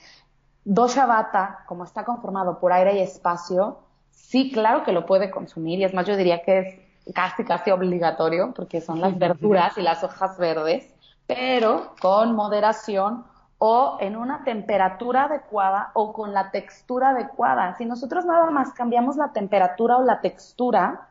dosha Vata, como está conformado por aire y espacio, sí, claro que lo puede consumir, y es más, yo diría que es casi, casi obligatorio, porque son las verduras y las hojas verdes, pero con moderación o en una temperatura adecuada o con la textura adecuada. Si nosotros nada más cambiamos la temperatura o la textura,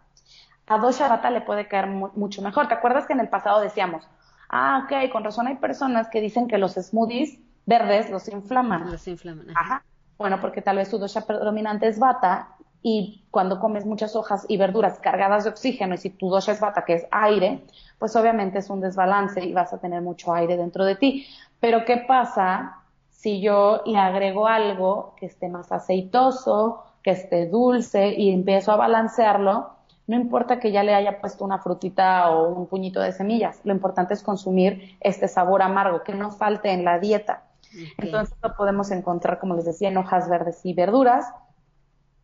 a dosha vata le puede caer mucho mejor. ¿Te acuerdas que en el pasado decíamos, ah, ok, con razón hay personas que dicen que los smoothies verdes los inflaman? Los inflaman. Ajá. Bueno, porque tal vez su dosha predominante es vata y cuando comes muchas hojas y verduras cargadas de oxígeno y si tu dosha es vata, que es aire, pues obviamente es un desbalance y vas a tener mucho aire dentro de ti. Pero ¿qué pasa si yo le agrego algo que esté más aceitoso, que esté dulce y empiezo a balancearlo? No importa que ya le haya puesto una frutita o un puñito de semillas, lo importante es consumir este sabor amargo, que no falte en la dieta. Entonces lo podemos encontrar, como les decía, en hojas verdes y verduras,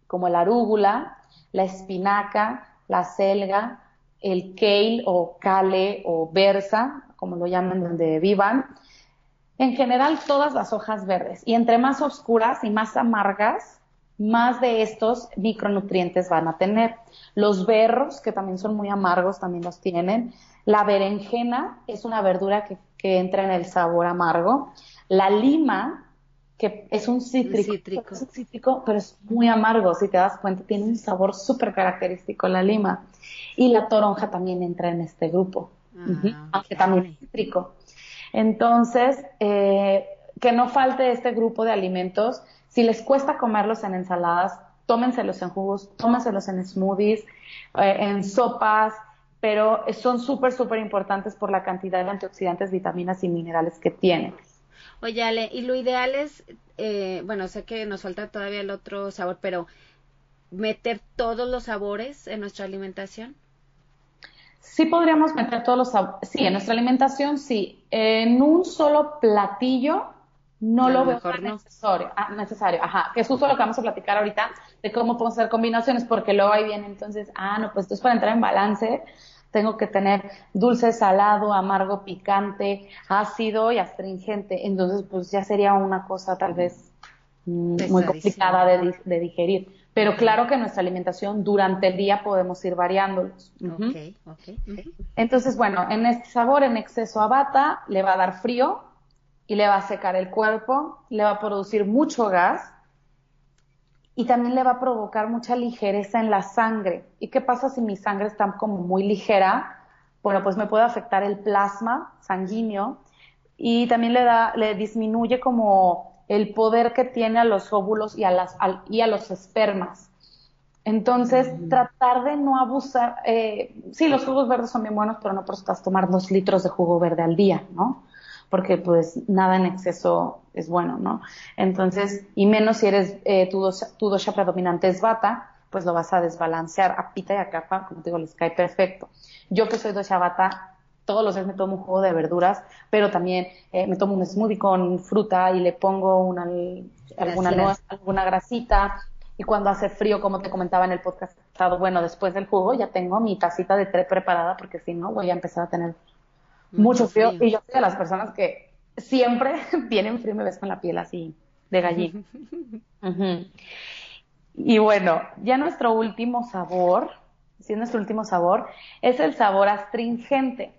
como la arúgula, la espinaca, la selga, el kale o kale o berza, como lo llaman donde vivan, en general, todas las hojas verdes. Y entre más oscuras y más amargas, más de estos micronutrientes van a tener. Los berros, que también son muy amargos, también los tienen. La berenjena es una verdura que, entra en el sabor amargo. La lima, que es un cítrico, Es un cítrico, pero es muy amargo, si te das cuenta, tiene un sabor súper característico la lima. Y la toronja también entra en este grupo, ah, aunque también es cítrico. Entonces, eh, que no falte este grupo de alimentos. Si les cuesta comerlos en ensaladas, tómenselos en jugos, tómenselos en smoothies, eh, en sopas, pero son súper, súper importantes por la cantidad de antioxidantes, vitaminas y minerales que tienen. Oye, Ale, y lo ideal es, eh, bueno, sé que nos falta todavía el otro sabor, pero meter todos los sabores en nuestra alimentación. Sí podríamos meter todos los sabores. Sí, en nuestra alimentación sí. En un solo platillo no lo veo necesario, ah, necesario. Ajá, que es justo lo que vamos a platicar ahorita de cómo podemos hacer combinaciones, porque luego ahí viene entonces, ah, no, pues entonces para entrar en balance tengo que tener dulce, salado, amargo, picante, ácido y astringente. Entonces, pues ya sería una cosa tal vez mm, muy complicada de digerir. Pero claro que nuestra alimentación durante el día podemos ir variándolos. Entonces, bueno, en este sabor en exceso a bata le va a dar frío y le va a secar el cuerpo, le va a producir mucho gas y también le va a provocar mucha ligereza en la sangre. ¿Y qué pasa si mi sangre está como muy ligera? bueno, pues me puede afectar el plasma sanguíneo y también le da, le disminuye como el poder que tiene a los óvulos y a, las, y a los espermas. Entonces, tratar de no abusar, eh, sí, los jugos verdes son bien buenos, pero no por estás tomar dos litros de jugo verde al día, ¿no? Porque pues nada en exceso es bueno, ¿no? Entonces, y menos si eres, eh, tu, dosha, tu dosha predominante es bata, pues lo vas a desbalancear. A pita y a capa, como te digo, les cae perfecto. Yo que soy dosha bata, todos los días me tomo un jugo de verduras, pero también eh, me tomo un smoothie con fruta y le pongo una, alguna, alguna grasita. Y cuando hace frío, como te comentaba en el podcast bueno, después del jugo ya tengo mi tacita de té preparada porque si no voy a empezar a tener mucho, frío. Y yo soy de las personas que siempre tienen frío y me ves con la piel así de gallina. Y bueno, ya nuestro último sabor, si nuestro último sabor, es el sabor astringente.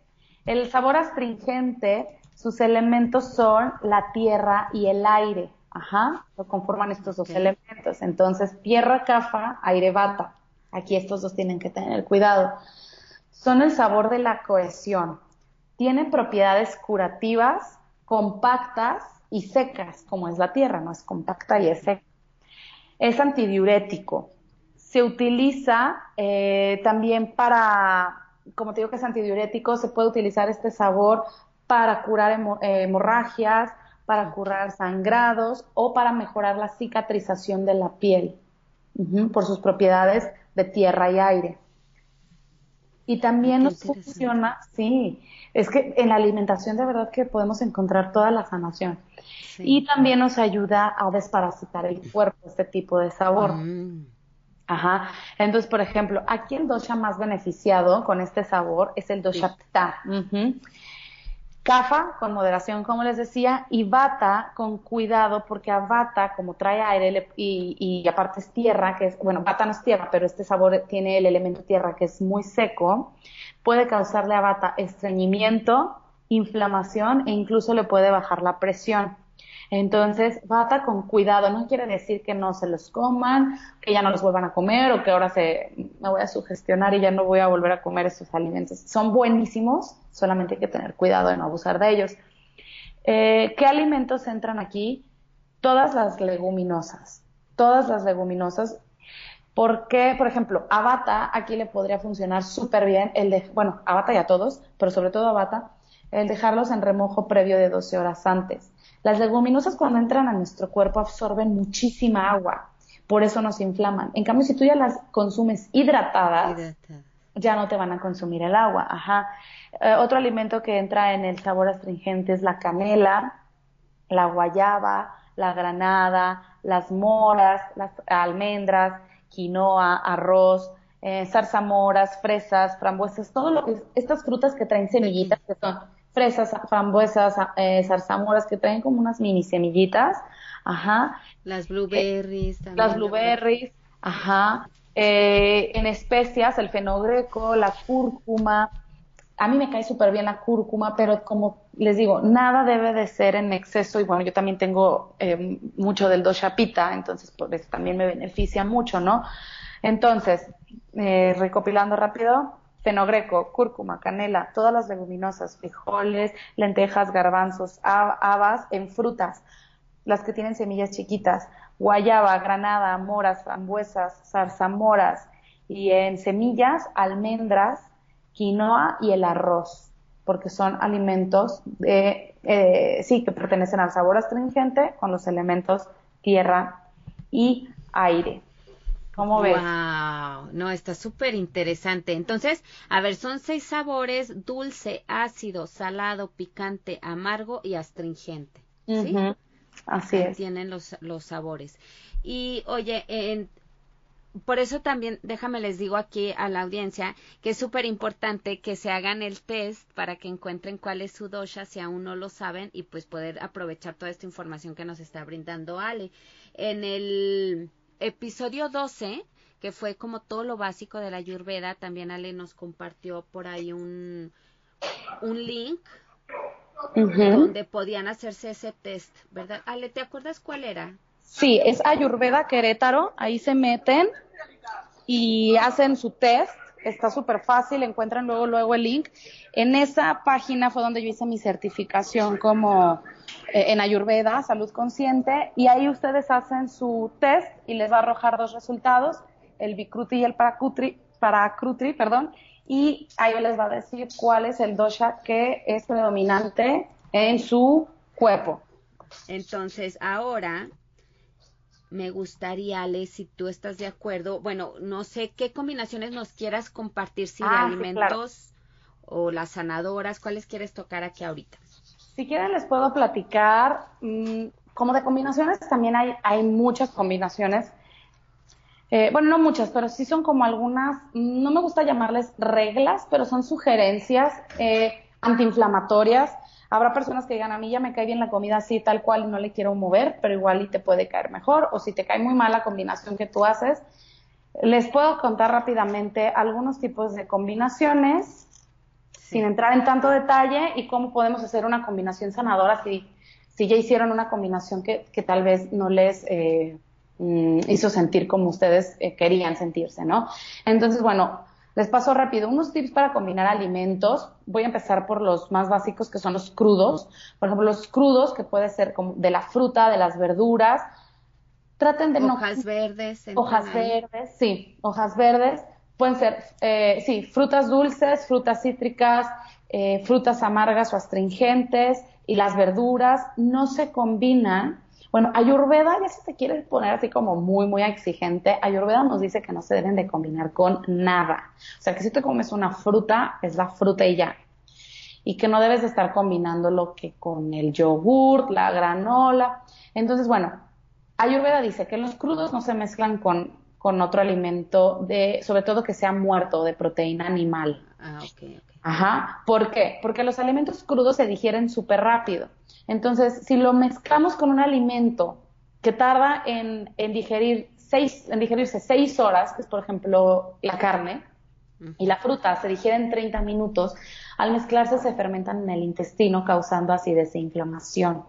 El sabor astringente, sus elementos son la tierra y el aire. Ajá, lo conforman estos dos elementos. Entonces, tierra, cafa, aire, bata. Aquí estos dos tienen que tener cuidado. Son el sabor de la cohesión. Tienen propiedades curativas, compactas y secas, como es la tierra, no es compacta y es seca. Es antidiurético. Se utiliza eh, también para como te digo que es antidiurético, se puede utilizar este sabor para curar eh, hemorragias, para curar sangrados o para mejorar la cicatrización de la piel por sus propiedades de tierra y aire. Y también nos funciona, sí, es que en la alimentación de verdad que podemos encontrar toda la sanación. Y también nos ayuda a desparasitar el cuerpo, este tipo de sabor. Mm. Ajá. Entonces, por ejemplo, aquí el dosha más beneficiado con este sabor es el dosha pta. Kafa con moderación, como les decía, y bata con cuidado, porque a bata, como trae aire y, y, aparte es tierra, que es, bueno, bata no es tierra, pero este sabor tiene el elemento tierra que es muy seco, puede causarle a bata estreñimiento, inflamación e incluso le puede bajar la presión. Entonces, bata con cuidado, no quiere decir que no se los coman, que ya no los vuelvan a comer o que ahora se, me voy a sugestionar y ya no voy a volver a comer estos alimentos. Son buenísimos, solamente hay que tener cuidado de no abusar de ellos. Eh, ¿Qué alimentos entran aquí? Todas las leguminosas, todas las leguminosas. Porque, por ejemplo, a bata aquí le podría funcionar súper bien el de, bueno, a bata y a todos, pero sobre todo a bata, el dejarlos en remojo previo de 12 horas antes. Las leguminosas cuando entran a nuestro cuerpo absorben muchísima agua, por eso nos inflaman. En cambio, si tú ya las consumes hidratadas, ya no te van a consumir el agua. Ajá. Eh, otro alimento que entra en el sabor astringente es la canela, la guayaba, la granada, las moras, las almendras, quinoa, arroz, eh, zarzamoras, fresas, frambuesas, todo lo que estas frutas que traen semillitas que son fresas, frambuesas, eh, zarzamoras que traen como unas mini semillitas, ajá. Las blueberries también. Las blueberries, ajá. Eh, en especias, el fenogreco, la cúrcuma. A mí me cae súper bien la cúrcuma, pero como les digo, nada debe de ser en exceso. Y bueno, yo también tengo eh, mucho del doshapita, entonces por eso también me beneficia mucho, ¿no? Entonces, eh, recopilando rápido, fenogreco, cúrcuma, canela, todas las leguminosas, frijoles, lentejas, garbanzos, habas en frutas, las que tienen semillas chiquitas, guayaba, granada, moras, frambuesas, zarzamoras y en semillas, almendras, quinoa y el arroz, porque son alimentos eh, sí, que pertenecen al sabor astringente con los elementos tierra y aire. ¿Cómo ves? Wow, no, está súper interesante. Entonces, a ver, son seis sabores, dulce, ácido, salado, picante, amargo y astringente. ¿sí? Así es. Tienen los, los sabores. Y oye, en, por eso también, déjame les digo aquí a la audiencia que es súper importante que se hagan el test para que encuentren cuál es su dosha si aún no lo saben y pues poder aprovechar toda esta información que nos está brindando Ale. En el episodio 12, que fue como todo lo básico de la Ayurveda, también Ale nos compartió por ahí un, un link donde podían hacerse ese test, ¿verdad? Ale, ¿te acuerdas cuál era? Sí, es Ayurveda Querétaro, ahí se meten y hacen su test. está súper fácil, encuentran luego, luego el link. En esa página fue donde yo hice mi certificación como en Ayurveda, salud consciente, y ahí ustedes hacen su test y les va a arrojar dos resultados, el Bikruti y el Parakrutri, Parakrutri perdón, y ahí les va a decir cuál es el dosha que es predominante en su cuerpo. Entonces, ahora me gustaría, Ale, si tú estás de acuerdo, bueno, no sé qué combinaciones nos quieras compartir, si de ah, alimentos o las sanadoras, ¿cuáles quieres tocar aquí ahorita? Si quieren les puedo platicar, mm, como de combinaciones también hay, hay muchas combinaciones. Eh, bueno, no muchas, pero sí son como algunas, no me gusta llamarles reglas, pero son sugerencias eh, antiinflamatorias Habrá personas que digan, a mí ya me cae bien la comida así, tal cual, y no le quiero mover, pero igual y te puede caer mejor. O si te cae muy mal la combinación que tú haces, les puedo contar rápidamente algunos tipos de combinaciones, sin entrar en tanto detalle, y cómo podemos hacer una combinación sanadora si, si ya hicieron una combinación que, que tal vez no les eh, mm, hizo sentir como ustedes eh, querían sentirse, ¿no? Entonces, bueno, les paso rápido unos tips para combinar alimentos. Voy a empezar por los más básicos que son los crudos. Por ejemplo, los crudos que puede ser como de la fruta, de las verduras. Traten de hojas verdes. Hojas verdes, sí, hojas verdes. Pueden ser, eh, sí, frutas dulces, frutas cítricas, eh, frutas amargas o astringentes y las verduras no se combinan bueno, Ayurveda, ya si te quieres poner así como muy, muy exigente, Ayurveda nos dice que no se deben de combinar con nada. O sea, que si te comes una fruta, es la fruta y ya. Y que no debes de estar combinando lo que con el yogurt, la granola. Entonces, bueno, Ayurveda dice que los crudos no se mezclan con, con otro alimento, de, sobre todo que sea muerto, de proteína animal. Ah, ok, ok. Ajá. ¿Por qué? Porque los alimentos crudos se digieren súper rápido. Entonces, si lo mezclamos con un alimento que tarda en, digerir seis, en digerirse seis horas, que es por ejemplo la carne, y la fruta se digiere en 30 minutos, al mezclarse se fermentan en el intestino causando acidez e inflamación.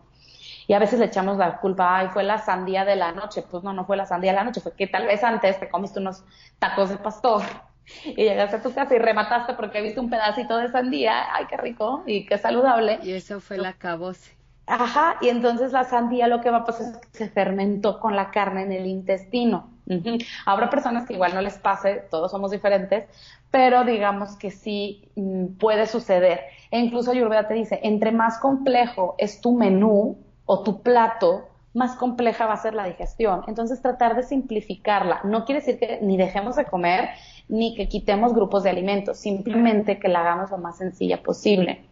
Y a veces le echamos la culpa, ay, fue la sandía de la noche. Pues no, no fue la sandía de la noche, fue que tal vez antes te comiste unos tacos de pastor y llegaste a tu casa y remataste porque viste un pedacito de sandía, ay, qué rico y qué saludable. Y eso fue la cabose. Ajá, y entonces la sandía lo que va a pasar es que se fermentó con la carne en el intestino. Habrá personas que igual no les pase, todos somos diferentes, pero digamos que sí mm, puede suceder. E incluso Ayurveda te dice, entre más complejo es tu menú o tu plato, más compleja va a ser la digestión. Entonces tratar de simplificarla. No quiere decir que ni dejemos de comer, ni que quitemos grupos de alimentos, simplemente que la hagamos lo más sencilla posible.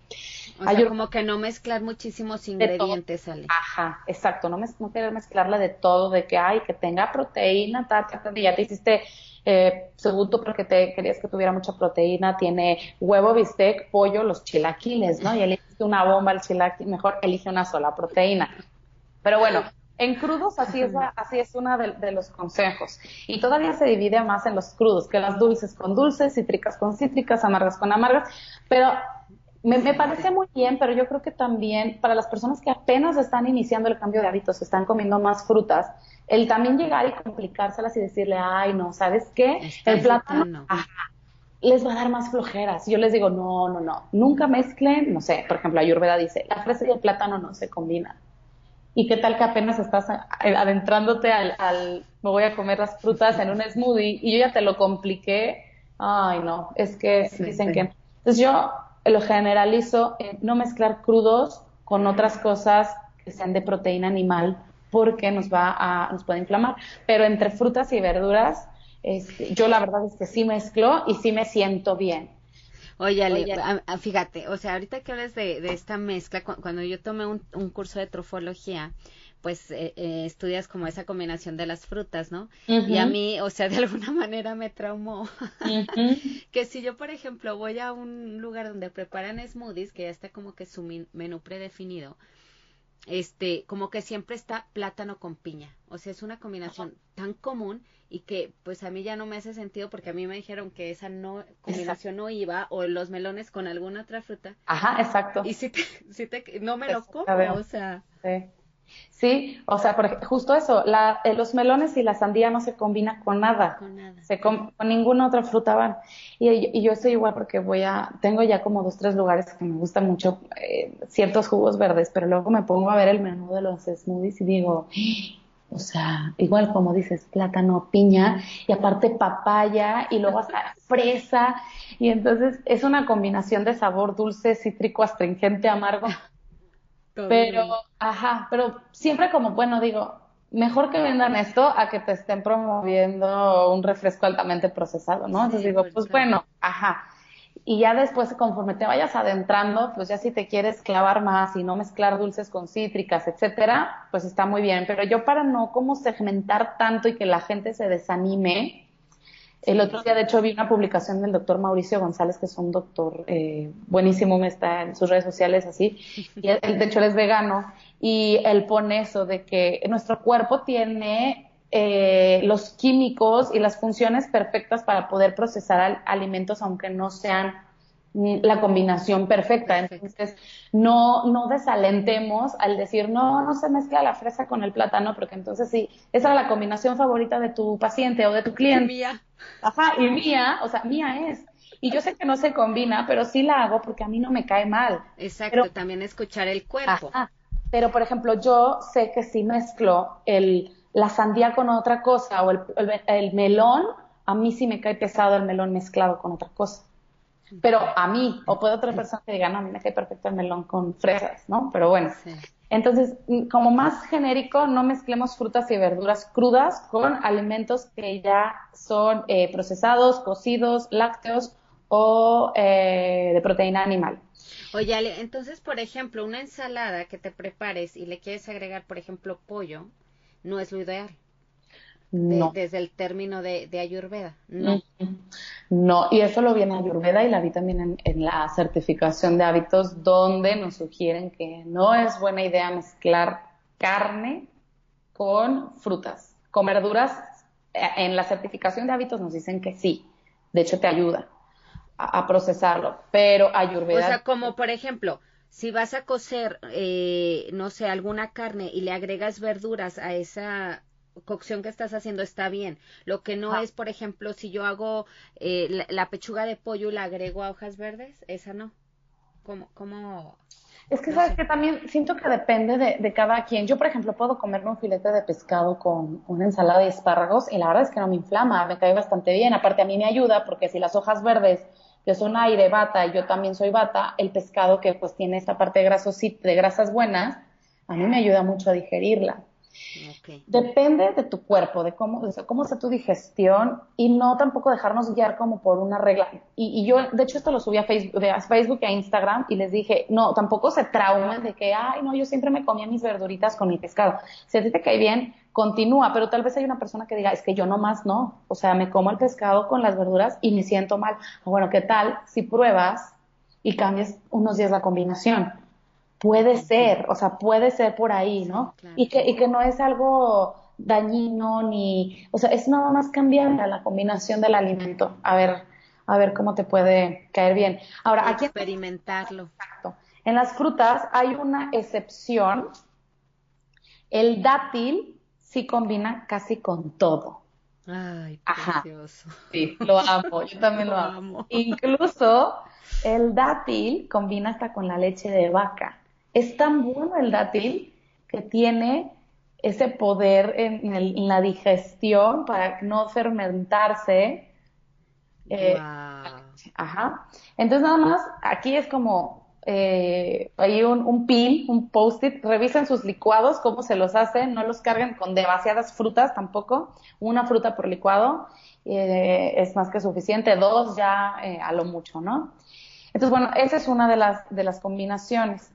O sea, como que no mezclar muchísimos ingredientes, sale. Ajá, exacto, no, no querer mezclarla de todo, de que, ay, que tenga proteína, ta, ta, ya te hiciste eh, segundo porque te querías que tuviera mucha proteína, tiene huevo, bistec, pollo, los chilaquiles, ¿no? Y elegiste una bomba al chilaquil, mejor elige una sola proteína. Pero bueno, en crudos así es, así es uno de, de, los consejos. Y todavía se divide más en los crudos, que las dulces con dulces, cítricas con cítricas, amargas con amargas. Pero me, parece muy bien, pero yo creo que también para las personas que apenas están iniciando el cambio de hábitos, están comiendo más frutas, el también llegar y complicárselas y decirle, ay, no, ¿sabes qué? el plátano les va a dar más flojeras. Yo les digo, no, no, no, nunca mezclen, no sé, por ejemplo, Ayurveda dice, la fresa y el plátano no se combinan. ¿Y qué tal que apenas estás adentrándote al, al, me voy a comer las frutas en un smoothie y yo ya te lo compliqué? Ay, no, es que dicen que... Entonces yo lo generalizo en no mezclar crudos con otras cosas que sean de proteína animal porque nos va a, nos puede inflamar. Pero entre frutas y verduras, este, yo la verdad es que sí mezclo y sí me siento bien. Oye, fíjate, o sea, ahorita que hablas de, esta mezcla, cuando yo tomé un, un curso de trofología, pues eh, eh, estudias como esa combinación de las frutas, ¿no? Y a mí, o sea, de alguna manera me traumó que si yo, por ejemplo, voy a un lugar donde preparan smoothies, que ya está como que su menú predefinido, este, como que siempre está plátano con piña. O sea, es una combinación tan común y que pues a mí ya no me hace sentido porque a mí me dijeron que esa no combinación no iba o los melones con alguna otra fruta. Ajá, exacto. Y si te, si te no me lo como, o sea. Sí. Sí, o sea, por, justo eso, la, eh, los melones y la sandía no se combinan con nada, con, nada. Se con ninguna otra fruta van. Y, y, yo estoy igual porque voy a, tengo ya como dos, tres lugares que me gustan mucho eh, ciertos jugos verdes, pero luego me pongo a ver el menú de los smoothies y digo, o sea, igual como dices, plátano, piña y aparte papaya y luego hasta fresa y entonces es una combinación de sabor dulce, cítrico, astringente, amargo pero, ajá, pero siempre como, bueno, digo, mejor que vendan esto a que te estén promoviendo un refresco altamente procesado, ¿no? Entonces digo, pues bueno, ajá. Y ya después, conforme te vayas adentrando, pues ya si te quieres clavar más y no mezclar dulces con cítricas, etcétera, pues está muy bien. Pero yo para no como segmentar tanto y que la gente se desanime, el otro día, de hecho, vi una publicación del doctor Mauricio González, que es un doctor eh, buenísimo, me está en sus redes sociales así, y él, de hecho, él es vegano, y él pone eso de que nuestro cuerpo tiene eh, los químicos y las funciones perfectas para poder procesar alimentos, aunque no sean la combinación perfecta. Entonces, no, no desalentemos al decir, no, no se mezcla la fresa con el plátano, porque entonces sí, esa era la combinación favorita de tu paciente o de tu cliente. Mía. Ajá, y mía, o sea, mía es. Y yo sé que no se combina, pero sí la hago porque a mí no me cae mal. Exacto, también escuchar el cuerpo. Ajá, pero, por ejemplo, yo sé que si mezclo el, la sandía con otra cosa o el, el melón, a mí sí me cae pesado el melón mezclado con otra cosa pero a mí, o puede otra persona que diga, no, a mí me cae perfecto el melón con fresas, ¿no? Pero bueno. Entonces, como más genérico, no mezclemos frutas y verduras crudas con alimentos que ya son eh, procesados, cocidos, lácteos o eh, de proteína animal. Oye, entonces, por ejemplo, una ensalada que te prepares y le quieres agregar, por ejemplo, pollo, no es lo ideal no. desde el término de, Ayurveda. No. no, y eso lo viene Ayurveda y la vi también en, la certificación de hábitos, donde nos sugieren que no es buena idea mezclar carne con frutas. Con verduras, eh, en la certificación de hábitos nos dicen que sí, de hecho te ayuda a, procesarlo, pero Ayurveda. O sea, como por ejemplo, si vas a cocer, eh, no sé, alguna carne y le agregas verduras a esa cocción que estás haciendo está bien. Lo que no es, por ejemplo, si yo hago eh, la, pechuga de pollo y la agrego a hojas verdes, esa no. ¿Cómo? cómo es que sabes que también siento que depende de, cada quien. Yo, por ejemplo, puedo comerme un filete de pescado con una ensalada de espárragos y la verdad es que no me inflama, me cae bastante bien. Aparte, a mí me ayuda porque si las hojas verdes, que son aire, bata, y yo también soy bata, el pescado que pues tiene esta parte de, grasos, de grasas buenas, a mí me ayuda mucho a digerirla. Depende de tu cuerpo, de cómo, de cómo sea tu digestión y no tampoco dejarnos guiar como por una regla. Y, yo, de hecho, esto lo subí a Facebook, a Facebook y a Instagram y les dije, no, tampoco se traumen de que, ay, no, yo siempre me comía mis verduritas con mi pescado. Si a ti te cae bien, continúa, pero tal vez hay una persona que diga, es que yo nomás no, o sea, me como el pescado con las verduras y me siento mal. Bueno, ¿qué tal si pruebas y cambias unos días la combinación? Puede ser, o sea, puede ser por ahí, ¿no? Y, que, y que no es algo dañino ni, o sea, es nada más cambiar la combinación del alimento, a ver, a ver cómo te puede caer bien. Ahora, aquí experimentarlo. Exacto. En las frutas hay una excepción. El dátil sí combina casi con todo. Ay, precioso. Sí, lo amo, yo también lo, amo. Incluso el dátil combina hasta con la leche de vaca. Es tan bueno el dátil que tiene ese poder en, la digestión para no fermentarse. Eh, ajá. Entonces nada más, aquí es como eh, hay un, un pin, un post-it, revisen sus licuados, cómo se los hacen, no los carguen con demasiadas frutas tampoco, una fruta por licuado eh, es más que suficiente, dos ya eh, a lo mucho, ¿no? Entonces, bueno, esa es una de las, de las combinaciones.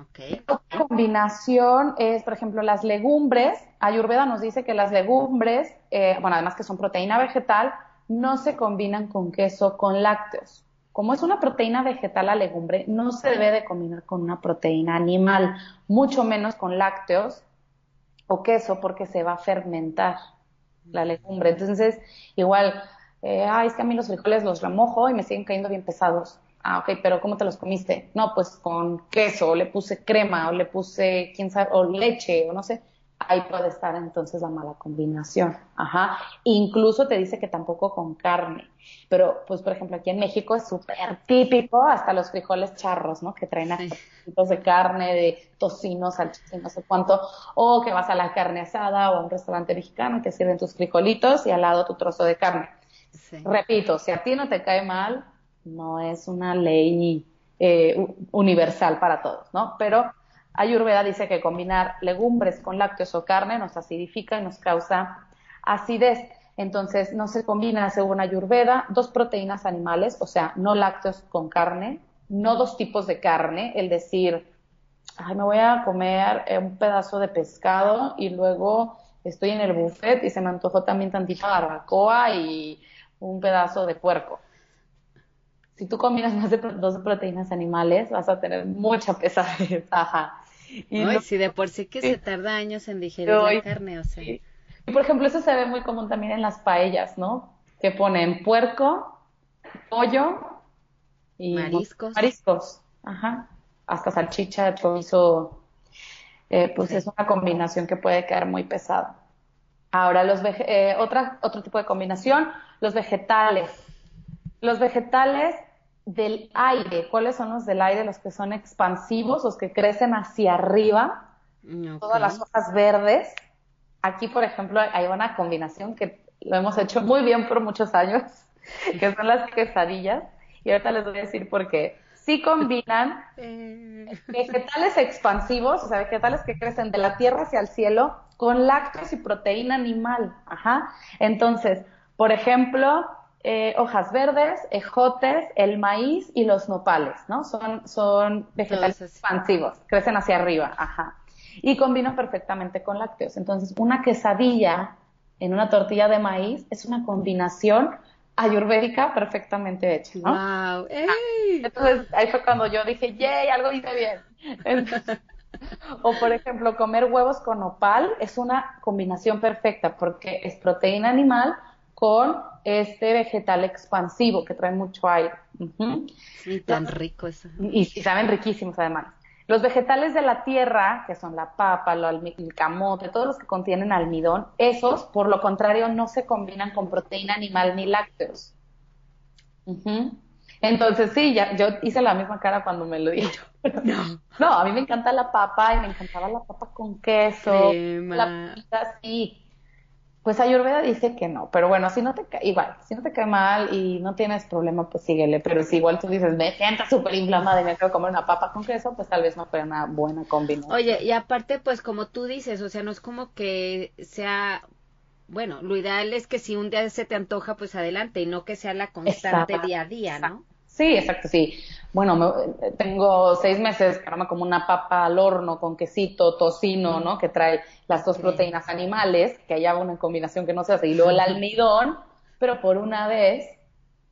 Okay. Otra combinación es, por ejemplo, las legumbres. Ayurveda nos dice que las legumbres, eh, bueno, además que son proteína vegetal, no se combinan con queso, con lácteos. Como es una proteína vegetal la legumbre, no se debe de combinar con una proteína animal, mucho menos con lácteos o queso, porque se va a fermentar la legumbre. Entonces, igual, eh, ay, es que a mí los frijoles los remojo y me siguen cayendo bien pesados Ah, ok, pero ¿cómo te los comiste? No, pues con queso, o le puse crema, o le puse, quién sabe, o leche, o no sé ahí puede estar entonces la mala combinación. Ajá. Incluso te dice que tampoco con carne. Pero, pues, por ejemplo, aquí en México es súper típico hasta los frijoles charros, ¿no? Que traen tipos de carne, de tocino, salchicha, no sé cuánto. O que vas a la carne asada o a un restaurante mexicano que sirven tus frijolitos y al lado tu trozo de carne. Repito, si a ti no te cae mal, no es una ley eh, universal para todos, ¿no? Pero Ayurveda dice que combinar legumbres con lácteos o carne nos acidifica y nos causa acidez. Entonces, no se combina, según Ayurveda, dos proteínas animales, o sea, no lácteos con carne, no dos tipos de carne, el decir, ay, me voy a comer eh, un pedazo de pescado y luego estoy en el buffet y se me antojó también tantita barbacoa y un pedazo de puerco. Si tú combinas más de dos proteínas animales, vas a tener mucha pesadez. Ajá. Y si de por sí que se tarda años en digerir la carne, o sea. Y por ejemplo, eso se ve muy común también en las paellas, ¿no? Que ponen puerco, pollo y mariscos. Mariscos, ajá. Hasta salchicha, chorizo. Eh, pues es una combinación que puede quedar muy pesada. Ahora, los eh, otra, otro tipo de combinación, los vegetales. Los vegetales del aire. ¿Cuáles son los del aire? Los que son expansivos, los que crecen hacia arriba, todas las hojas verdes. Aquí, por ejemplo, hay una combinación que lo hemos hecho muy bien por muchos años, que son las quesadillas. Y ahorita les voy a decir por qué. Sí combinan eh. vegetales expansivos, o sea, vegetales que crecen de la tierra hacia el cielo, con lácteos y proteína animal. Ajá. Entonces, por ejemplo, eh, hojas verdes, ejotes, el maíz y los nopales, ¿no? Son, son vegetales expansivos, crecen hacia arriba, ajá. Y combinan perfectamente con lácteos. Entonces, una quesadilla en una tortilla de maíz es una combinación ayurvédica perfectamente hecha, ¿no? Wow. Entonces, ahí fue cuando yo dije, yay, algo hice bien. o por ejemplo, comer huevos con nopal es una combinación perfecta porque es proteína animal con este vegetal expansivo que trae mucho aire. Sí, tan rico eso. Y, saben riquísimos además. Los vegetales de la tierra, que son la papa, el camote, todos los que contienen almidón, esos, por lo contrario, no se combinan con proteína animal ni lácteos. Entonces, sí, ya, yo hice la misma cara cuando me lo dije. No. no, a mí me encanta la papa y me encantaba la papa con queso. La pita, sí pues Ayurveda dice que no, pero bueno, si no te cae, igual, si no te cae mal y no tienes problema, pues síguele, pero si igual tú dices, me siento súper inflamada y me quiero comer una papa con queso, pues tal vez no fue una buena combinación. Oye, y aparte, pues como tú dices, o sea, no es como que sea, bueno, lo ideal es que si un día se te antoja, pues adelante, y no que sea la constante día a día, ¿no? Sí, exacto, sí. Bueno, tengo seis meses que como una papa al horno con quesito, tocino, ¿no? Que trae las dos proteínas animales, que haya una combinación que no se hace, y luego el almidón, pero por una vez,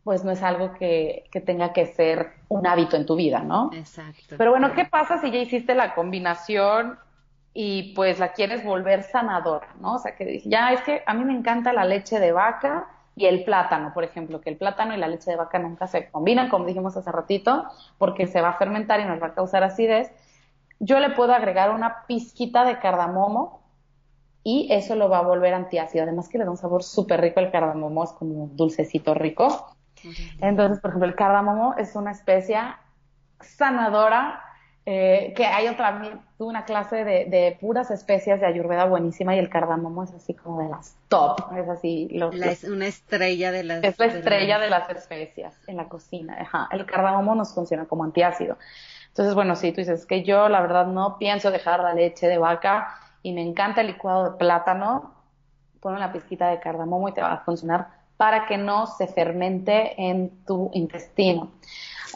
pues no es algo que, que tenga que ser un hábito en tu vida, ¿no? Exacto. Pero bueno, ¿qué pasa si ya hiciste la combinación y pues la quieres volver sanadora, ¿no? O sea, que ya es que a mí me encanta la leche de vaca, y el plátano, por ejemplo, que el plátano y la leche de vaca nunca se combinan, como dijimos hace ratito, porque se va a fermentar y nos va a causar acidez. Yo le puedo agregar una pizquita de cardamomo y eso lo va a volver antiácido. Además que le da un sabor súper rico el cardamomo, es como dulcecito rico. Entonces, por ejemplo, el cardamomo es una especia sanadora eh, que hay otra, tuve una clase de, puras especias de ayurveda buenísima y el cardamomo es así como de las top, es así. es una estrella de las... Es la estrella de, las especias en la cocina, ajá. El cardamomo nos funciona como antiácido. Entonces, bueno, sí, tú dices que yo la verdad no pienso dejar la leche de vaca y me encanta el licuado de plátano, pon una pizquita de cardamomo y te va a funcionar para que no se fermente en tu intestino.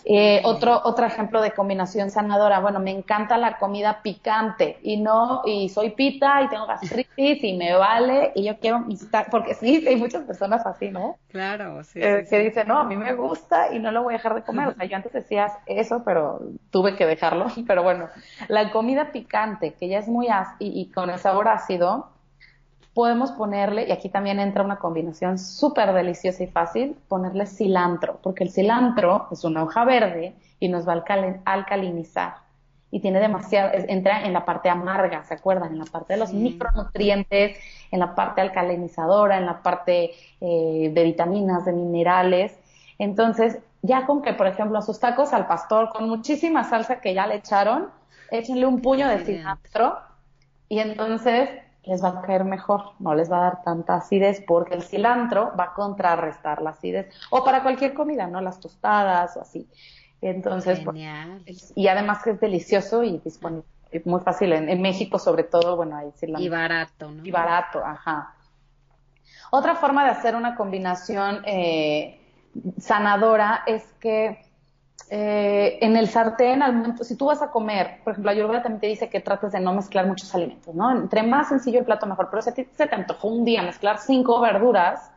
Eh, otro, otro ejemplo de combinación sanadora, bueno, me encanta la comida picante y no, y soy pita y tengo gastritis y me vale y yo quiero mis porque sí, hay muchas personas así, ¿no? Claro, sí, eh, Que dicen, no, a mí me gusta y no lo voy a dejar de comer. O sea, yo antes decías eso, pero tuve que dejarlo. Pero bueno, la comida picante, que ya es muy ácida y, con el sabor ácido, podemos ponerle, y aquí también entra una combinación súper deliciosa y fácil, ponerle cilantro, porque el cilantro es una hoja verde y nos va a alcalinizar. Y tiene demasiado, entra en la parte amarga, ¿se acuerdan? En la parte de los micronutrientes, en la parte alcalinizadora, en la parte eh, de vitaminas, de minerales. Entonces, ya con que, por ejemplo, a sus tacos al pastor, con muchísima salsa que ya le echaron, échenle un puño de cilantro y entonces les va a caer mejor, no les va a dar tanta acidez porque el cilantro va a contrarrestar la acidez. O para cualquier comida, ¿no? Las tostadas o así. Entonces, pues, y además que es delicioso y disponible, muy fácil. En, México, sobre todo, bueno, ahí cilantro. Y barato, ¿no? Y barato, ajá. Otra forma de hacer una combinación eh, sanadora es que eh, en el sartén, al momento, si tú vas a comer, por ejemplo, Ayurveda también te dice que trates de no mezclar muchos alimentos, ¿no? Entre más sencillo el plato mejor, pero si a ti se te antojó un día mezclar cinco verduras,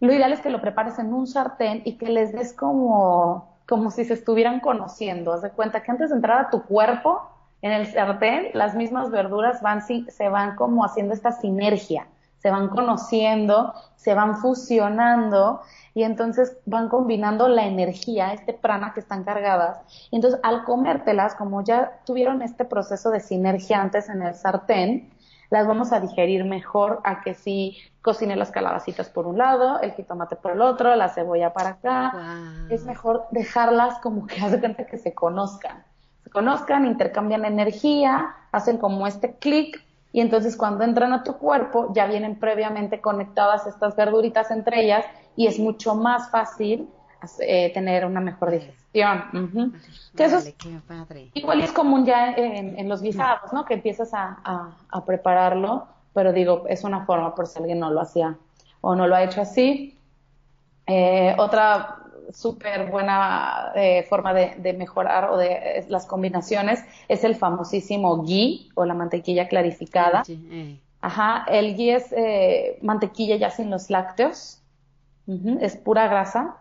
lo ideal es que lo prepares en un sartén y que les des como, como si se estuvieran conociendo. Haz de cuenta que antes de entrar a tu cuerpo, en el sartén, las mismas verduras van, se van como haciendo esta sinergia, se van conociendo, se van fusionando y entonces van combinando la energía, este prana que están cargadas. Y entonces al comértelas, como ya tuvieron este proceso de sinergia antes en el sartén, las vamos a digerir mejor a que si cocine las calabacitas por un lado, el jitomate por el otro, la cebolla para acá. Es mejor dejarlas como que hace cuenta que se conozcan. Se conozcan, intercambian energía, hacen como este clic y entonces cuando entran a tu cuerpo ya vienen previamente conectadas estas verduritas entre ellas y es mucho más fácil eh, tener una mejor digestión. eso es, igual es común ya en, los guisados, ¿no? Que empiezas a, prepararlo, pero digo, es una forma por si alguien no lo hacía o no lo ha hecho así. Eh, otra súper buena eh, forma de, mejorar o de las combinaciones es el famosísimo ghee o la mantequilla clarificada. Ajá, el ghee es mantequilla ya sin los lácteos, es pura grasa,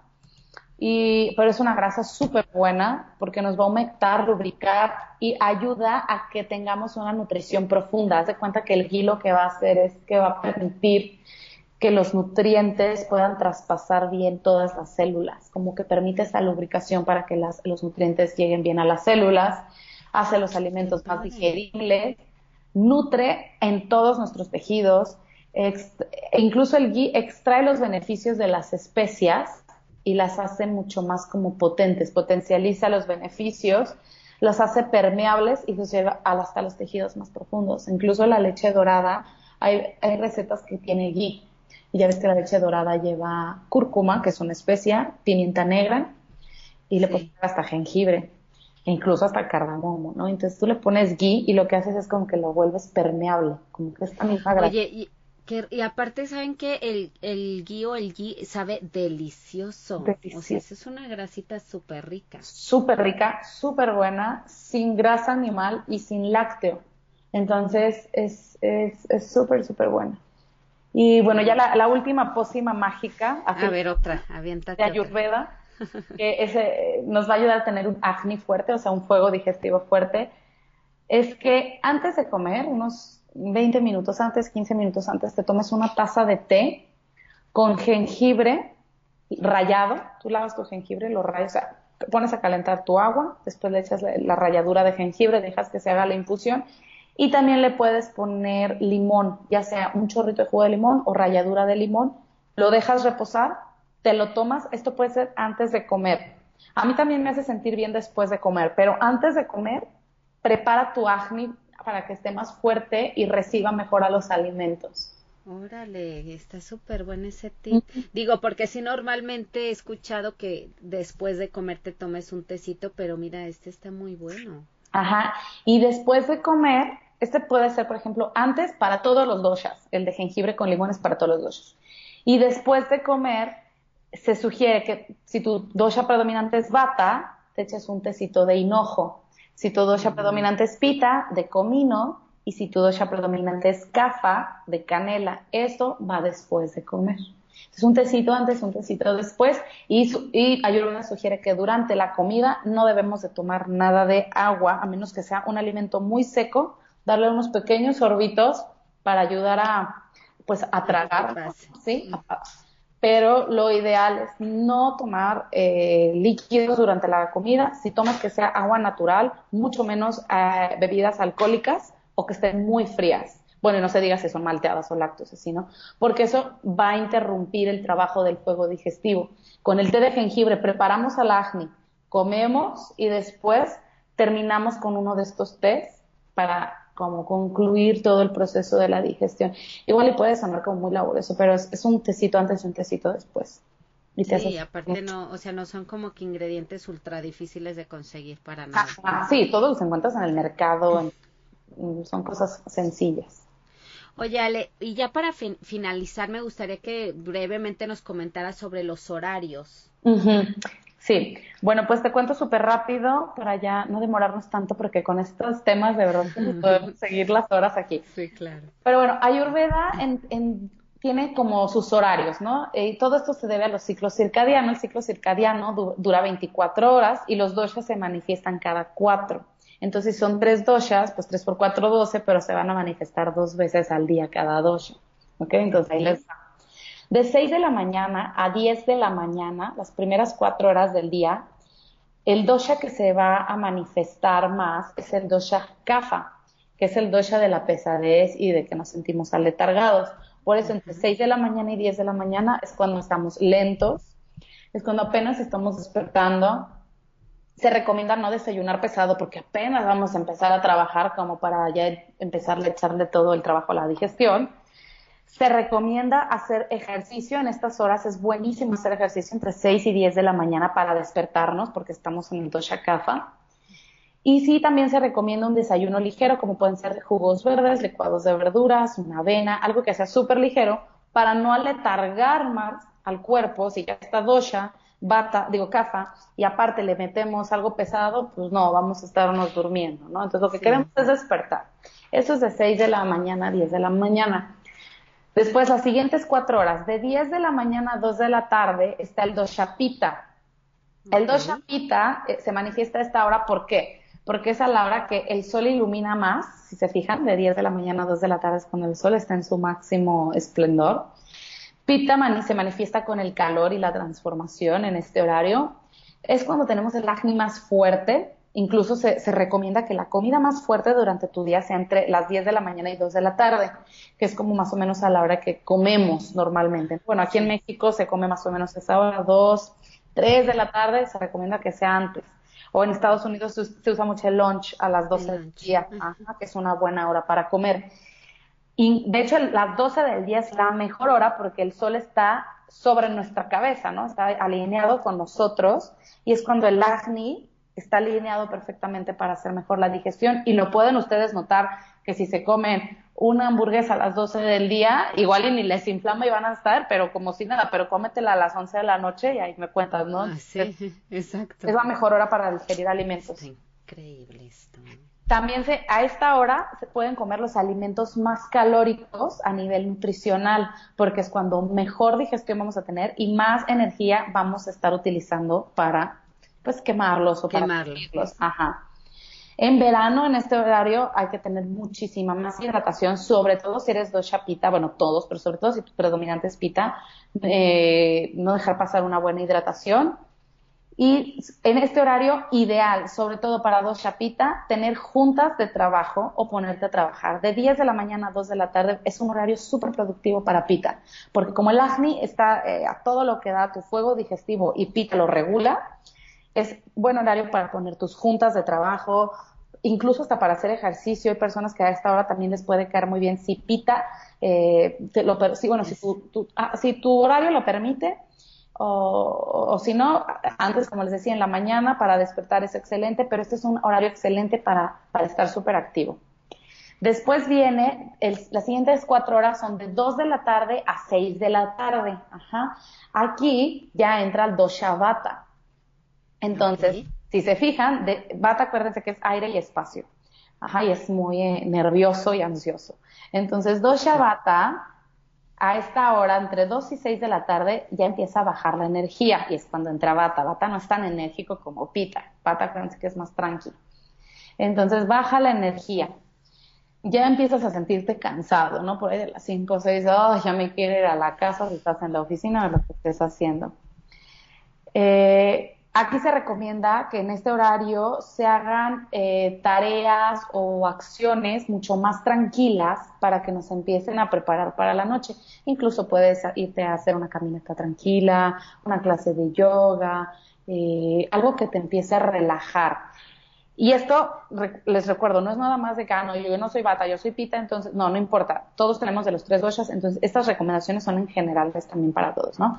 y, pero es una grasa súper buena porque nos va a aumentar, lubricar y ayuda a que tengamos una nutrición profunda. Haz de cuenta que el ghee lo que va a hacer es que va a permitir que los nutrientes puedan traspasar bien todas las células, como que permite esa lubricación para que las, los nutrientes lleguen bien a las células, hace los alimentos más digeribles, nutre en todos nuestros tejidos, e incluso el ghee extrae los beneficios de las especias y las hace mucho más como potentes, potencializa los beneficios, los hace permeables y los lleva hasta los tejidos más profundos. Incluso la leche dorada, hay, recetas que tiene ghee. Y ya ves que la leche dorada lleva cúrcuma, que es una especia, pimienta negra, y le pones hasta jengibre, e incluso hasta cardamomo, ¿no? Entonces tú le pones ghee y lo que haces es como que lo vuelves permeable, como que esta misma grasa. Oye, y aparte, ¿saben que el, el o el gui sabe delicioso? O sea, es una grasita súper rica. Súper rica, súper buena, sin grasa animal y sin lácteo. Entonces, es súper, es, súper buena. Y bueno, ya la, la última pócima mágica. A ver, otra, aviéntate. De Ayurveda, que ese, nos va a ayudar a tener un acné fuerte, o sea, un fuego digestivo fuerte. Es que antes de comer, unos 20 minutos antes, 15 minutos antes, te tomes una taza de té con jengibre rayado. Tú lavas tu jengibre, lo rayas, o sea, pones a calentar tu agua, después le echas la, ralladura de jengibre, dejas que se haga la infusión y también le puedes poner limón, ya sea un chorrito de jugo de limón o ralladura de limón. Lo dejas reposar, te lo tomas. Esto puede ser antes de comer. A mí también me hace sentir bien después de comer, pero antes de comer, prepara tu acné para que esté más fuerte y reciba mejor a los alimentos. Órale, está súper bueno ese tip. Digo, porque si normalmente he escuchado que después de comer te tomes un tecito, pero mira, este está muy bueno. Ajá, y después de comer, este puede ser, por ejemplo, antes para todos los doshas, el de jengibre con limones para todos los doshas. Y después de comer, se sugiere que si tu dosha predominante es bata, te eches un tecito de hinojo. Si tu dosha predominante es pita, de comino, y si tu dosha predominante es cafa, de canela, esto va después de comer. Es un tecito antes, un tecito después, y, y Ayurveda sugiere que durante la comida no debemos de tomar nada de agua, a menos que sea un alimento muy seco, darle unos pequeños sorbitos para ayudar a, pues, a tragar, ¿sí? Pero lo ideal es no tomar eh, líquidos durante la comida. Si tomas que sea agua natural, mucho menos eh, bebidas alcohólicas o que estén muy frías. Bueno, no se diga si son malteadas o lácteos, así, ¿no? Porque eso va a interrumpir el trabajo del fuego digestivo. Con el té de jengibre preparamos al acné, comemos y después terminamos con uno de estos tés para como concluir todo el proceso de la digestión. Igual y puede sonar como muy laborioso, pero es, un tecito antes y un tecito después. Y sí, aparte no, o sea, no son como que ingredientes ultra difíciles de conseguir para nada. sí, todo lo que encuentras en el mercado, son cosas sencillas. Oye, Ale, y ya para finalizar, me gustaría que brevemente nos comentaras sobre los horarios. Sí, bueno, pues te cuento súper rápido para ya no demorarnos tanto, porque con estos temas de verdad podemos seguir las horas aquí. Sí, claro. Pero bueno, Ayurveda en, tiene como sus horarios, ¿no? Y todo esto se debe a los ciclos circadianos. El ciclo circadiano dura 24 horas y los doshas se manifiestan cada cuatro. Entonces, si son tres doshas, pues tres por cuatro, doce, pero se van a manifestar dos veces al día cada dosha. ¿Ok? Entonces, ahí les. De 6 de la mañana a 10 de la mañana, las primeras cuatro horas del día, el dosha que se va a manifestar más es el dosha kapha, que es el dosha de la pesadez y de que nos sentimos aletargados. Por eso, entre 6 de la mañana y 10 de la mañana es cuando estamos lentos, es cuando apenas estamos despertando, se recomienda no desayunar pesado porque apenas vamos a empezar a trabajar como para ya empezar a echarle todo el trabajo a la digestión. Se recomienda hacer ejercicio en estas horas. Es buenísimo hacer ejercicio entre 6 y 10 de la mañana para despertarnos porque estamos en el dosha kapha. Y sí, también se recomienda un desayuno ligero, como pueden ser jugos verdes, licuados de verduras, una avena, algo que sea súper ligero para no aletargar más al cuerpo si ya está dosha bata, digo, cafa, y aparte le metemos algo pesado, pues no, vamos a estarnos durmiendo, ¿no? Entonces lo que queremos es despertar. Eso es de 6 de la mañana a 10 de la mañana. Después, las siguientes cuatro horas, de 10 de la mañana a 2 de la tarde, está el doshapita. El doshapita eh, se manifiesta a esta hora, ¿por qué? Porque es a la hora que el sol ilumina más, si se fijan, de 10 de la mañana a 2 de la tarde es cuando el sol está en su máximo esplendor. Pita se manifiesta con el calor y la transformación en este horario. Es cuando tenemos el acné más fuerte. Incluso se, recomienda que la comida más fuerte durante tu día sea entre las 10 de la mañana y 2 de la tarde, que es como más o menos a la hora que comemos normalmente. Bueno, aquí en México se come más o menos a esa hora, 2, 3 de la tarde, se recomienda que sea antes. O en Estados Unidos se, usa mucho el lunch a las 12 del día, que es una buena hora para comer. Y de hecho, las 12 del día es la mejor hora porque el sol está sobre nuestra cabeza, ¿no? Está alineado con nosotros y es cuando el acné está alineado perfectamente para hacer mejor la digestión y lo pueden ustedes notar que si se comen una hamburguesa a las 12 del día, igual y ni les inflama y van a estar, pero como si nada, pero cómetela a las 11 de la noche y ahí me cuentas, ¿no? Ah, sí, exacto. Es la mejor hora para digerir alimentos. increíble esto. También se, a esta hora se pueden comer los alimentos más calóricos a nivel nutricional, porque es cuando mejor digestión vamos a tener y más energía vamos a estar utilizando para pues quemarlos o quemarlos. Ajá. En verano, en este horario, hay que tener muchísima más hidratación, sobre todo si eres dosha pita, bueno, todos, pero sobre todo si tu predominante es pita, eh, no dejar pasar una buena hidratación y en este horario ideal, sobre todo para dos chapita, tener juntas de trabajo o ponerte a trabajar. De 10 de la mañana a 2 de la tarde es un horario súper productivo para pita, porque como el acné está eh, a todo lo que da tu fuego digestivo y pita lo regula, es buen horario para poner tus juntas de trabajo, incluso hasta para hacer ejercicio. Hay personas que a esta hora también les puede caer muy bien si pita, eh, lo, bueno, si ah, si tu horario lo permite, o, si no, antes, como les decía, en la mañana para despertar es excelente, pero este es un horario excelente para, estar súper activo. Después viene, las siguientes cuatro horas son de 2 de la tarde a 6 de la tarde. Ajá. Aquí ya entra el dosha vata. Entonces, si se fijan, de, vata acuérdense que es aire y espacio. Ajá, y es muy eh, nervioso y ansioso. Entonces, dosha vata a esta hora, entre 2 y 6 de la tarde, ya empieza a bajar la energía y es cuando entra Bata. Bata no es tan enérgico como Pita. Bata creo que es más tranquilo. Entonces baja la energía. ya empiezas a sentirte cansado, ¿no? Por ahí de las 5 o 6, oh, ya me quiero ir a la casa si estás en la oficina o lo que estés haciendo. Eh, aquí se recomienda que en este horario se hagan eh, tareas o acciones mucho más tranquilas para que nos empiecen a preparar para la noche. Incluso puedes irte a hacer una caminata tranquila, una clase de yoga, eh, algo que te empiece a relajar y esto, les recuerdo, no es nada más de que, ah, yo no soy bata, yo soy pita, entonces, no, no importa. Todos tenemos de los tres doshas, entonces estas recomendaciones son en generales también para todos, ¿no?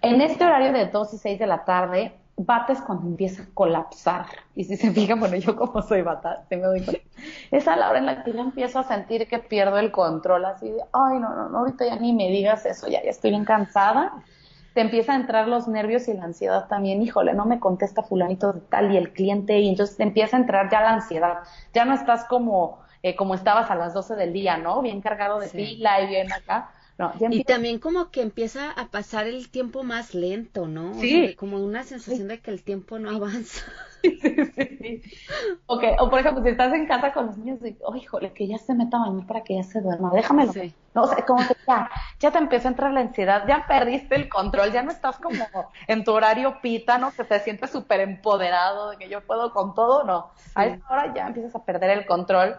En este horario de 2 y 6 de la tarde, bata es cuando empieza a colapsar. Y si se fijan, bueno, yo como soy bata, se me doy cuenta. Es a la hora en la que yo empiezo a sentir que pierdo el control, así de, ay, no, no, no, ahorita ya ni me digas eso, ya, ya estoy bien cansada te empieza a entrar los nervios y la ansiedad también, híjole, no me contesta fulanito de tal y el cliente, y entonces te empieza a entrar ya la ansiedad, ya no estás como, eh, como estabas a las 12 del día, ¿no? Bien cargado de pila y bien acá. No, Y también como que empieza a pasar el tiempo más lento, ¿no? Sí. como una sensación de que el tiempo no avanza. Sí, sí, sí. Okay. O por ejemplo, si estás en casa con los niños, y, oh, híjole, que ya se meta a bañar para que ya se duerma, déjamelo. No, o sea, como que ya, ya te empieza a entrar la ansiedad, ya perdiste el control, ya no estás como en tu horario pita, ¿no? Que te sientes súper empoderado de que yo puedo con todo, no. A esa hora ya empiezas a perder el control,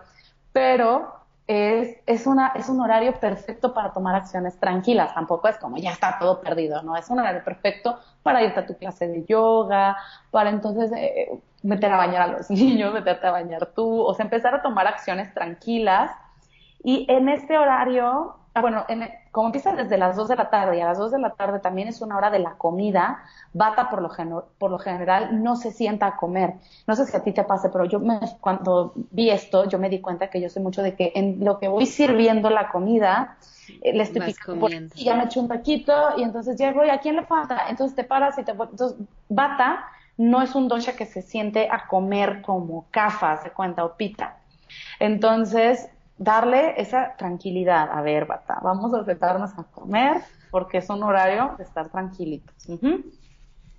pero es, es, una, es un horario perfecto para tomar acciones tranquilas. Tampoco es como ya está todo perdido, ¿no? Es un horario perfecto para irte a tu clase de yoga, para entonces eh, meter a bañar a los niños, meterte a bañar tú, o sea, empezar a tomar acciones tranquilas. Y en este horario bueno, en, como empieza desde las 2 de la tarde y a las 2 de la tarde también es una hora de la comida, Bata por lo, por lo general no se sienta a comer. No sé si a ti te pase, pero yo me, cuando vi esto, yo me di cuenta que yo soy mucho de que en lo que voy sirviendo la comida, eh, le estoy picando y ya me echo un taquito y entonces llego y a quién le falta. Entonces te paras y te... Entonces, Bata no es un dosha que se siente a comer como kafa, se cuenta, o pita. Entonces, darle esa tranquilidad. A ver, bata, vamos a sentarnos a comer porque es un horario de estar tranquilitos.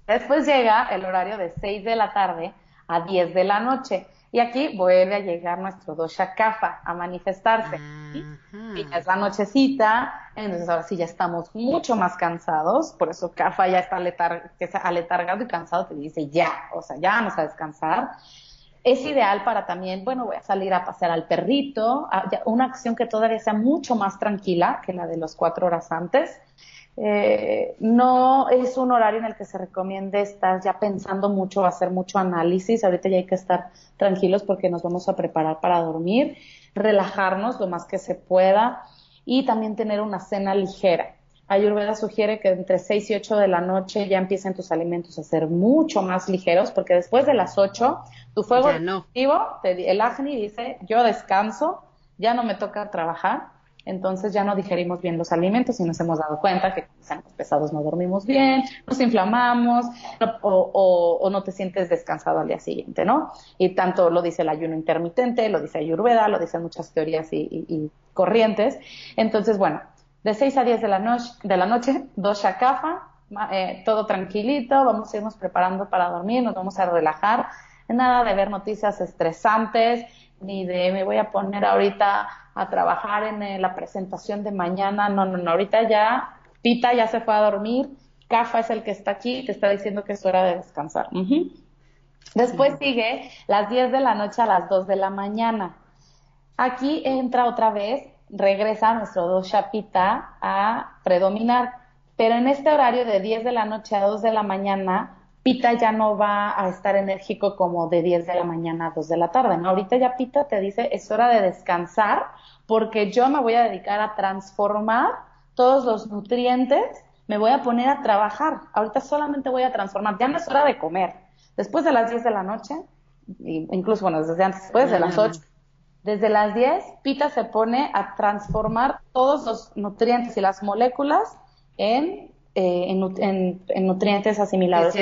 Después llega el horario de 6 de la tarde a 10 de la noche. Y aquí vuelve a llegar nuestro dosha kafa a manifestarse. Y es la nochecita, entonces ahora sí ya estamos mucho más cansados, por eso kafa ya está aletargado y cansado, te dice ya, o sea, ya vamos a descansar es ideal para también, bueno, voy a salir a pasear al perrito, una acción que todavía sea mucho más tranquila que la de los cuatro horas antes. Eh, no es un horario en el que se recomiende estar ya pensando mucho, hacer mucho análisis. Ahorita ya hay que estar tranquilos porque nos vamos a preparar para dormir, relajarnos lo más que se pueda y también tener una cena ligera. Ayurveda sugiere que entre 6 y 8 de la noche ya empiecen tus alimentos a ser mucho más ligeros, porque después de las 8, tu fuego no. el Agni dice, yo descanso, ya no me toca trabajar, entonces ya no digerimos bien los alimentos y nos hemos dado cuenta que estamos pesados no dormimos bien, nos inflamamos o, o, no te sientes descansado al día siguiente, ¿no? Y tanto lo dice el ayuno intermitente, lo dice Ayurveda, lo dicen muchas teorías y, y corrientes. Entonces, bueno, de 6 a 10 de la, noche, de la noche, dos eh, todo tranquilito, vamos a irnos preparando para dormir, nos vamos a relajar, nada de ver noticias estresantes, ni de me voy a poner ahorita a trabajar en eh, la presentación de mañana, no, no, no, ahorita ya, Pita ya se fue a dormir, Cafa es el que está aquí y te está diciendo que es hora de descansar. Después sigue las 10 de la noche a las 2 de la mañana. Aquí entra otra vez regresa nuestro dosha pita a predominar. Pero en este horario de 10 de la noche a 2 de la mañana, pita ya no va a estar enérgico como de 10 de la mañana a 2 de la tarde. ¿no? Ahorita ya pita te dice es hora de descansar porque yo me voy a dedicar a transformar todos los nutrientes, me voy a poner a trabajar. Ahorita solamente voy a transformar, ya no es hora de comer. Después de las 10 de la noche, incluso bueno, desde antes, después de las 8, desde las 10, Pita se pone a transformar todos los nutrientes y las moléculas en, eh, en, nutrientes asimilados.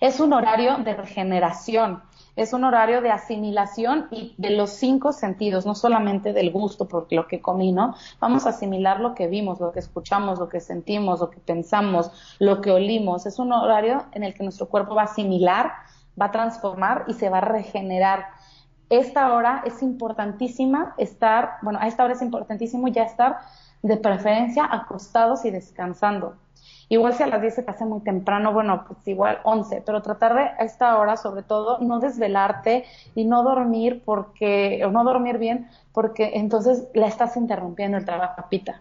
Es un horario de regeneración, es un horario de asimilación y de los cinco sentidos, no solamente del gusto por lo que comí, ¿no? Vamos a asimilar lo que vimos, lo que escuchamos, lo que sentimos, lo que pensamos, lo que olimos. Es un horario en el que nuestro cuerpo va a asimilar, va a transformar y se va a regenerar esta hora es importantísima estar, bueno, a esta hora es importantísimo ya estar de preferencia acostados y descansando. Igual si a las 10 se te hace muy temprano, bueno, pues igual 11, pero tratar de a esta hora, sobre todo, no desvelarte y no dormir porque, o no dormir bien, porque entonces la estás interrumpiendo el trabajo, papita.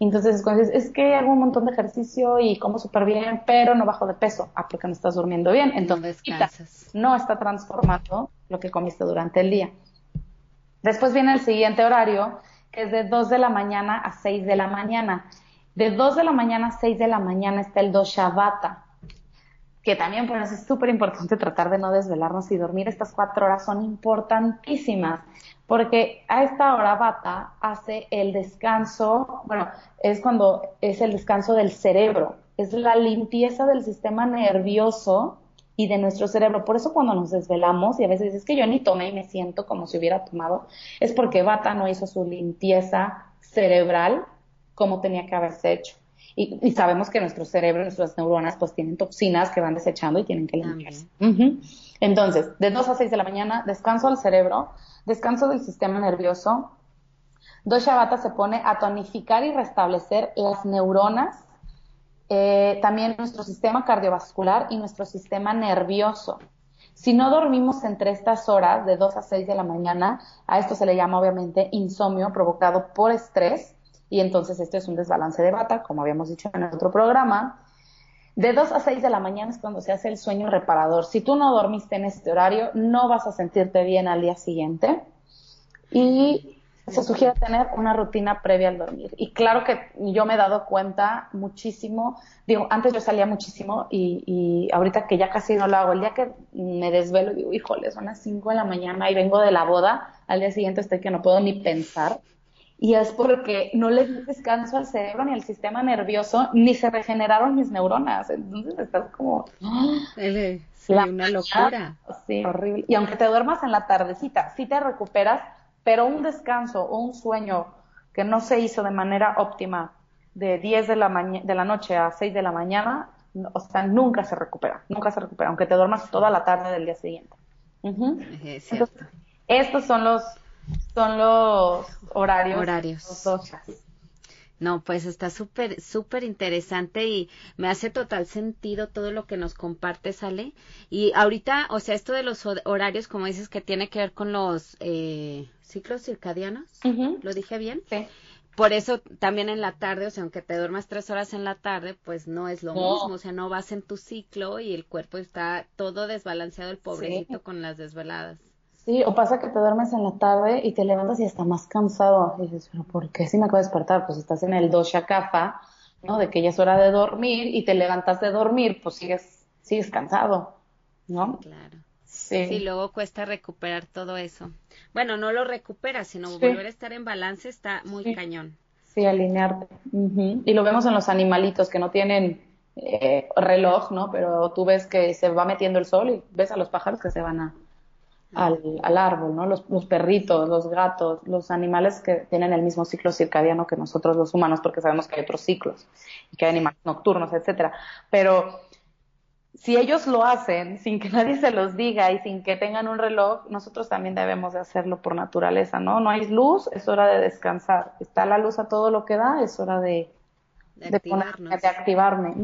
Entonces, cuando dices, es que hago un montón de ejercicio y como súper bien, pero no bajo de peso. Ah, porque no estás durmiendo bien. Entonces, no está transformando lo que comiste durante el día. Después viene el siguiente horario, que es de 2 de la mañana a 6 de la mañana. De 2 de la mañana a 6 de la mañana está el Doshavata, que también pues es súper importante tratar de no desvelarnos y dormir. Estas cuatro horas son importantísimas, porque a esta hora Vata hace el descanso, bueno, es cuando es el descanso del cerebro, es la limpieza del sistema nervioso y de nuestro cerebro. Por eso cuando nos desvelamos y a veces es que yo ni tomé y me siento como si hubiera tomado, es porque Vata no hizo su limpieza cerebral como tenía que haberse hecho. Y, sabemos que nuestro cerebro, nuestras neuronas, pues tienen toxinas que van desechando y tienen que limpiarse. Entonces, de 2 a 6 de la mañana, descanso al cerebro, descanso del sistema nervioso. Dosha Vata se pone a tonificar y restablecer las neuronas, eh, también nuestro sistema cardiovascular y nuestro sistema nervioso. Si no dormimos entre estas horas, de 2 a 6 de la mañana, a esto se le llama obviamente insomnio provocado por estrés, y entonces esto es un desbalance de bata, como habíamos dicho en el otro programa. De 2 a 6 de la mañana es cuando se hace el sueño reparador. Si tú no dormiste en este horario, no vas a sentirte bien al día siguiente. Y se sugiere tener una rutina previa al dormir. Y claro que yo me he dado cuenta muchísimo, digo, antes yo salía muchísimo y, ahorita que ya casi no lo hago, el día que me desvelo, digo, híjole, son las 5 de la mañana y vengo de la boda, al día siguiente estoy que no puedo ni pensar y es porque no le di descanso al cerebro ni al sistema nervioso, ni se regeneraron mis neuronas. Entonces estás como... Sí, una locura. Sí, horrible. Y aunque te duermas en la tardecita, sí te recuperas, pero un descanso o un sueño que no se hizo de manera óptima de 10 de la, de la noche a 6 de la mañana, o sea, nunca se recupera, nunca se recupera, aunque te duermas toda la tarde del día siguiente. estos son los son los horarios. Horarios. no, pues está súper, súper interesante y me hace total sentido todo lo que nos comparte, Sale. Y ahorita, o sea, esto de los horarios, como dices, que tiene que ver con los eh, ciclos circadianos, ¿lo dije bien? Sí. Por eso también en la tarde, o sea, aunque te duermas tres horas en la tarde, pues no es lo mismo, o sea, no vas en tu ciclo y el cuerpo está todo desbalanceado, el pobrecito con las desveladas. Sí, o pasa que te duermes en la tarde y te levantas y estás más cansado. Y dices, pero ¿por qué si me acabo de despertar? Pues estás en el dosha kafa, ¿no? De que ya es hora de dormir y te levantas de dormir, pues sigues, sigues cansado, ¿no? Claro. Sí. sí. luego cuesta recuperar todo eso. Bueno, no lo recuperas, sino volver a estar en balance está muy cañón. Sí, alinearte. Y lo vemos en los animalitos que no tienen eh, reloj, ¿no? Pero tú ves que se va metiendo el sol y ves a los pájaros que se van a, al, al árbol, ¿no? Los, los, perritos, los gatos, los animales que tienen el mismo ciclo circadiano que nosotros los humanos, porque sabemos que hay otros ciclos y que hay animales nocturnos, etcétera. Pero si ellos lo hacen sin que nadie se los diga y sin que tengan un reloj, nosotros también debemos de hacerlo por naturaleza, ¿no? No hay luz, es hora de descansar. Está la luz a todo lo que da, es hora de, de, de activarme.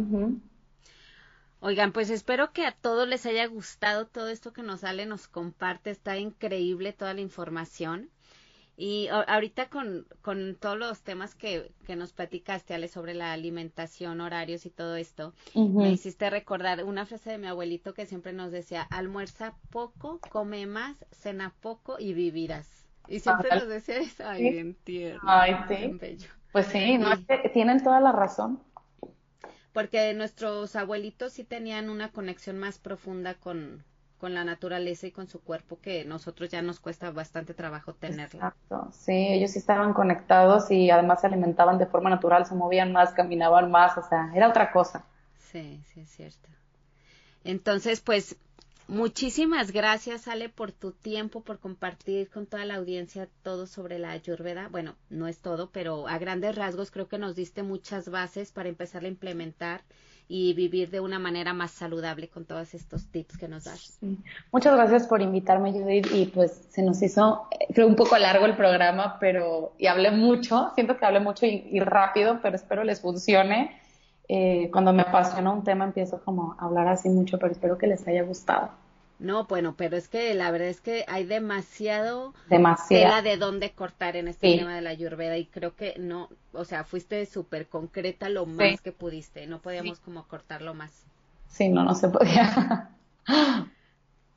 Oigan, pues espero que a todos les haya gustado todo esto que nos sale, nos comparte, está increíble toda la información. Y ahorita con, con todos los temas que, que nos platicaste, Ale, sobre la alimentación, horarios y todo esto, me hiciste recordar una frase de mi abuelito que siempre nos decía, almuerza poco, come más, cena poco y vivirás. Y siempre nos decía eso, ay, bien tierno, ay, sí. Pues sí, no, tienen toda la razón porque nuestros abuelitos sí tenían una conexión más profunda con, con la naturaleza y con su cuerpo que nosotros ya nos cuesta bastante trabajo tenerla. Exacto, sí, ellos sí estaban conectados y además se alimentaban de forma natural, se movían más, caminaban más, o sea, era otra cosa. Sí, sí, es cierto. Entonces, pues Muchísimas gracias, Ale, por tu tiempo, por compartir con toda la audiencia todo sobre la ayurveda. Bueno, no es todo, pero a grandes rasgos creo que nos diste muchas bases para empezar a implementar y vivir de una manera más saludable con todos estos tips que nos das. Muchas gracias por invitarme, Judith, y pues se nos hizo, eh, creo, un poco largo el programa, pero, y hablé mucho, siento que hablé mucho y, rápido, pero espero les funcione. Eh, cuando me apasiona un tema empiezo como a hablar así mucho, pero espero que les haya gustado. No, bueno, pero es que la verdad es que hay demasiado tela de dónde cortar en este tema de la ayurveda y creo que no, o sea, fuiste súper concreta lo más que pudiste, no podíamos como cortarlo más. Sí, no, no se podía.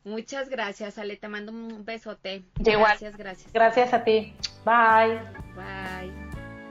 Muchas gracias, Ale, te mando un besote. Gracias, gracias. Gracias a ti. Bye. Bye.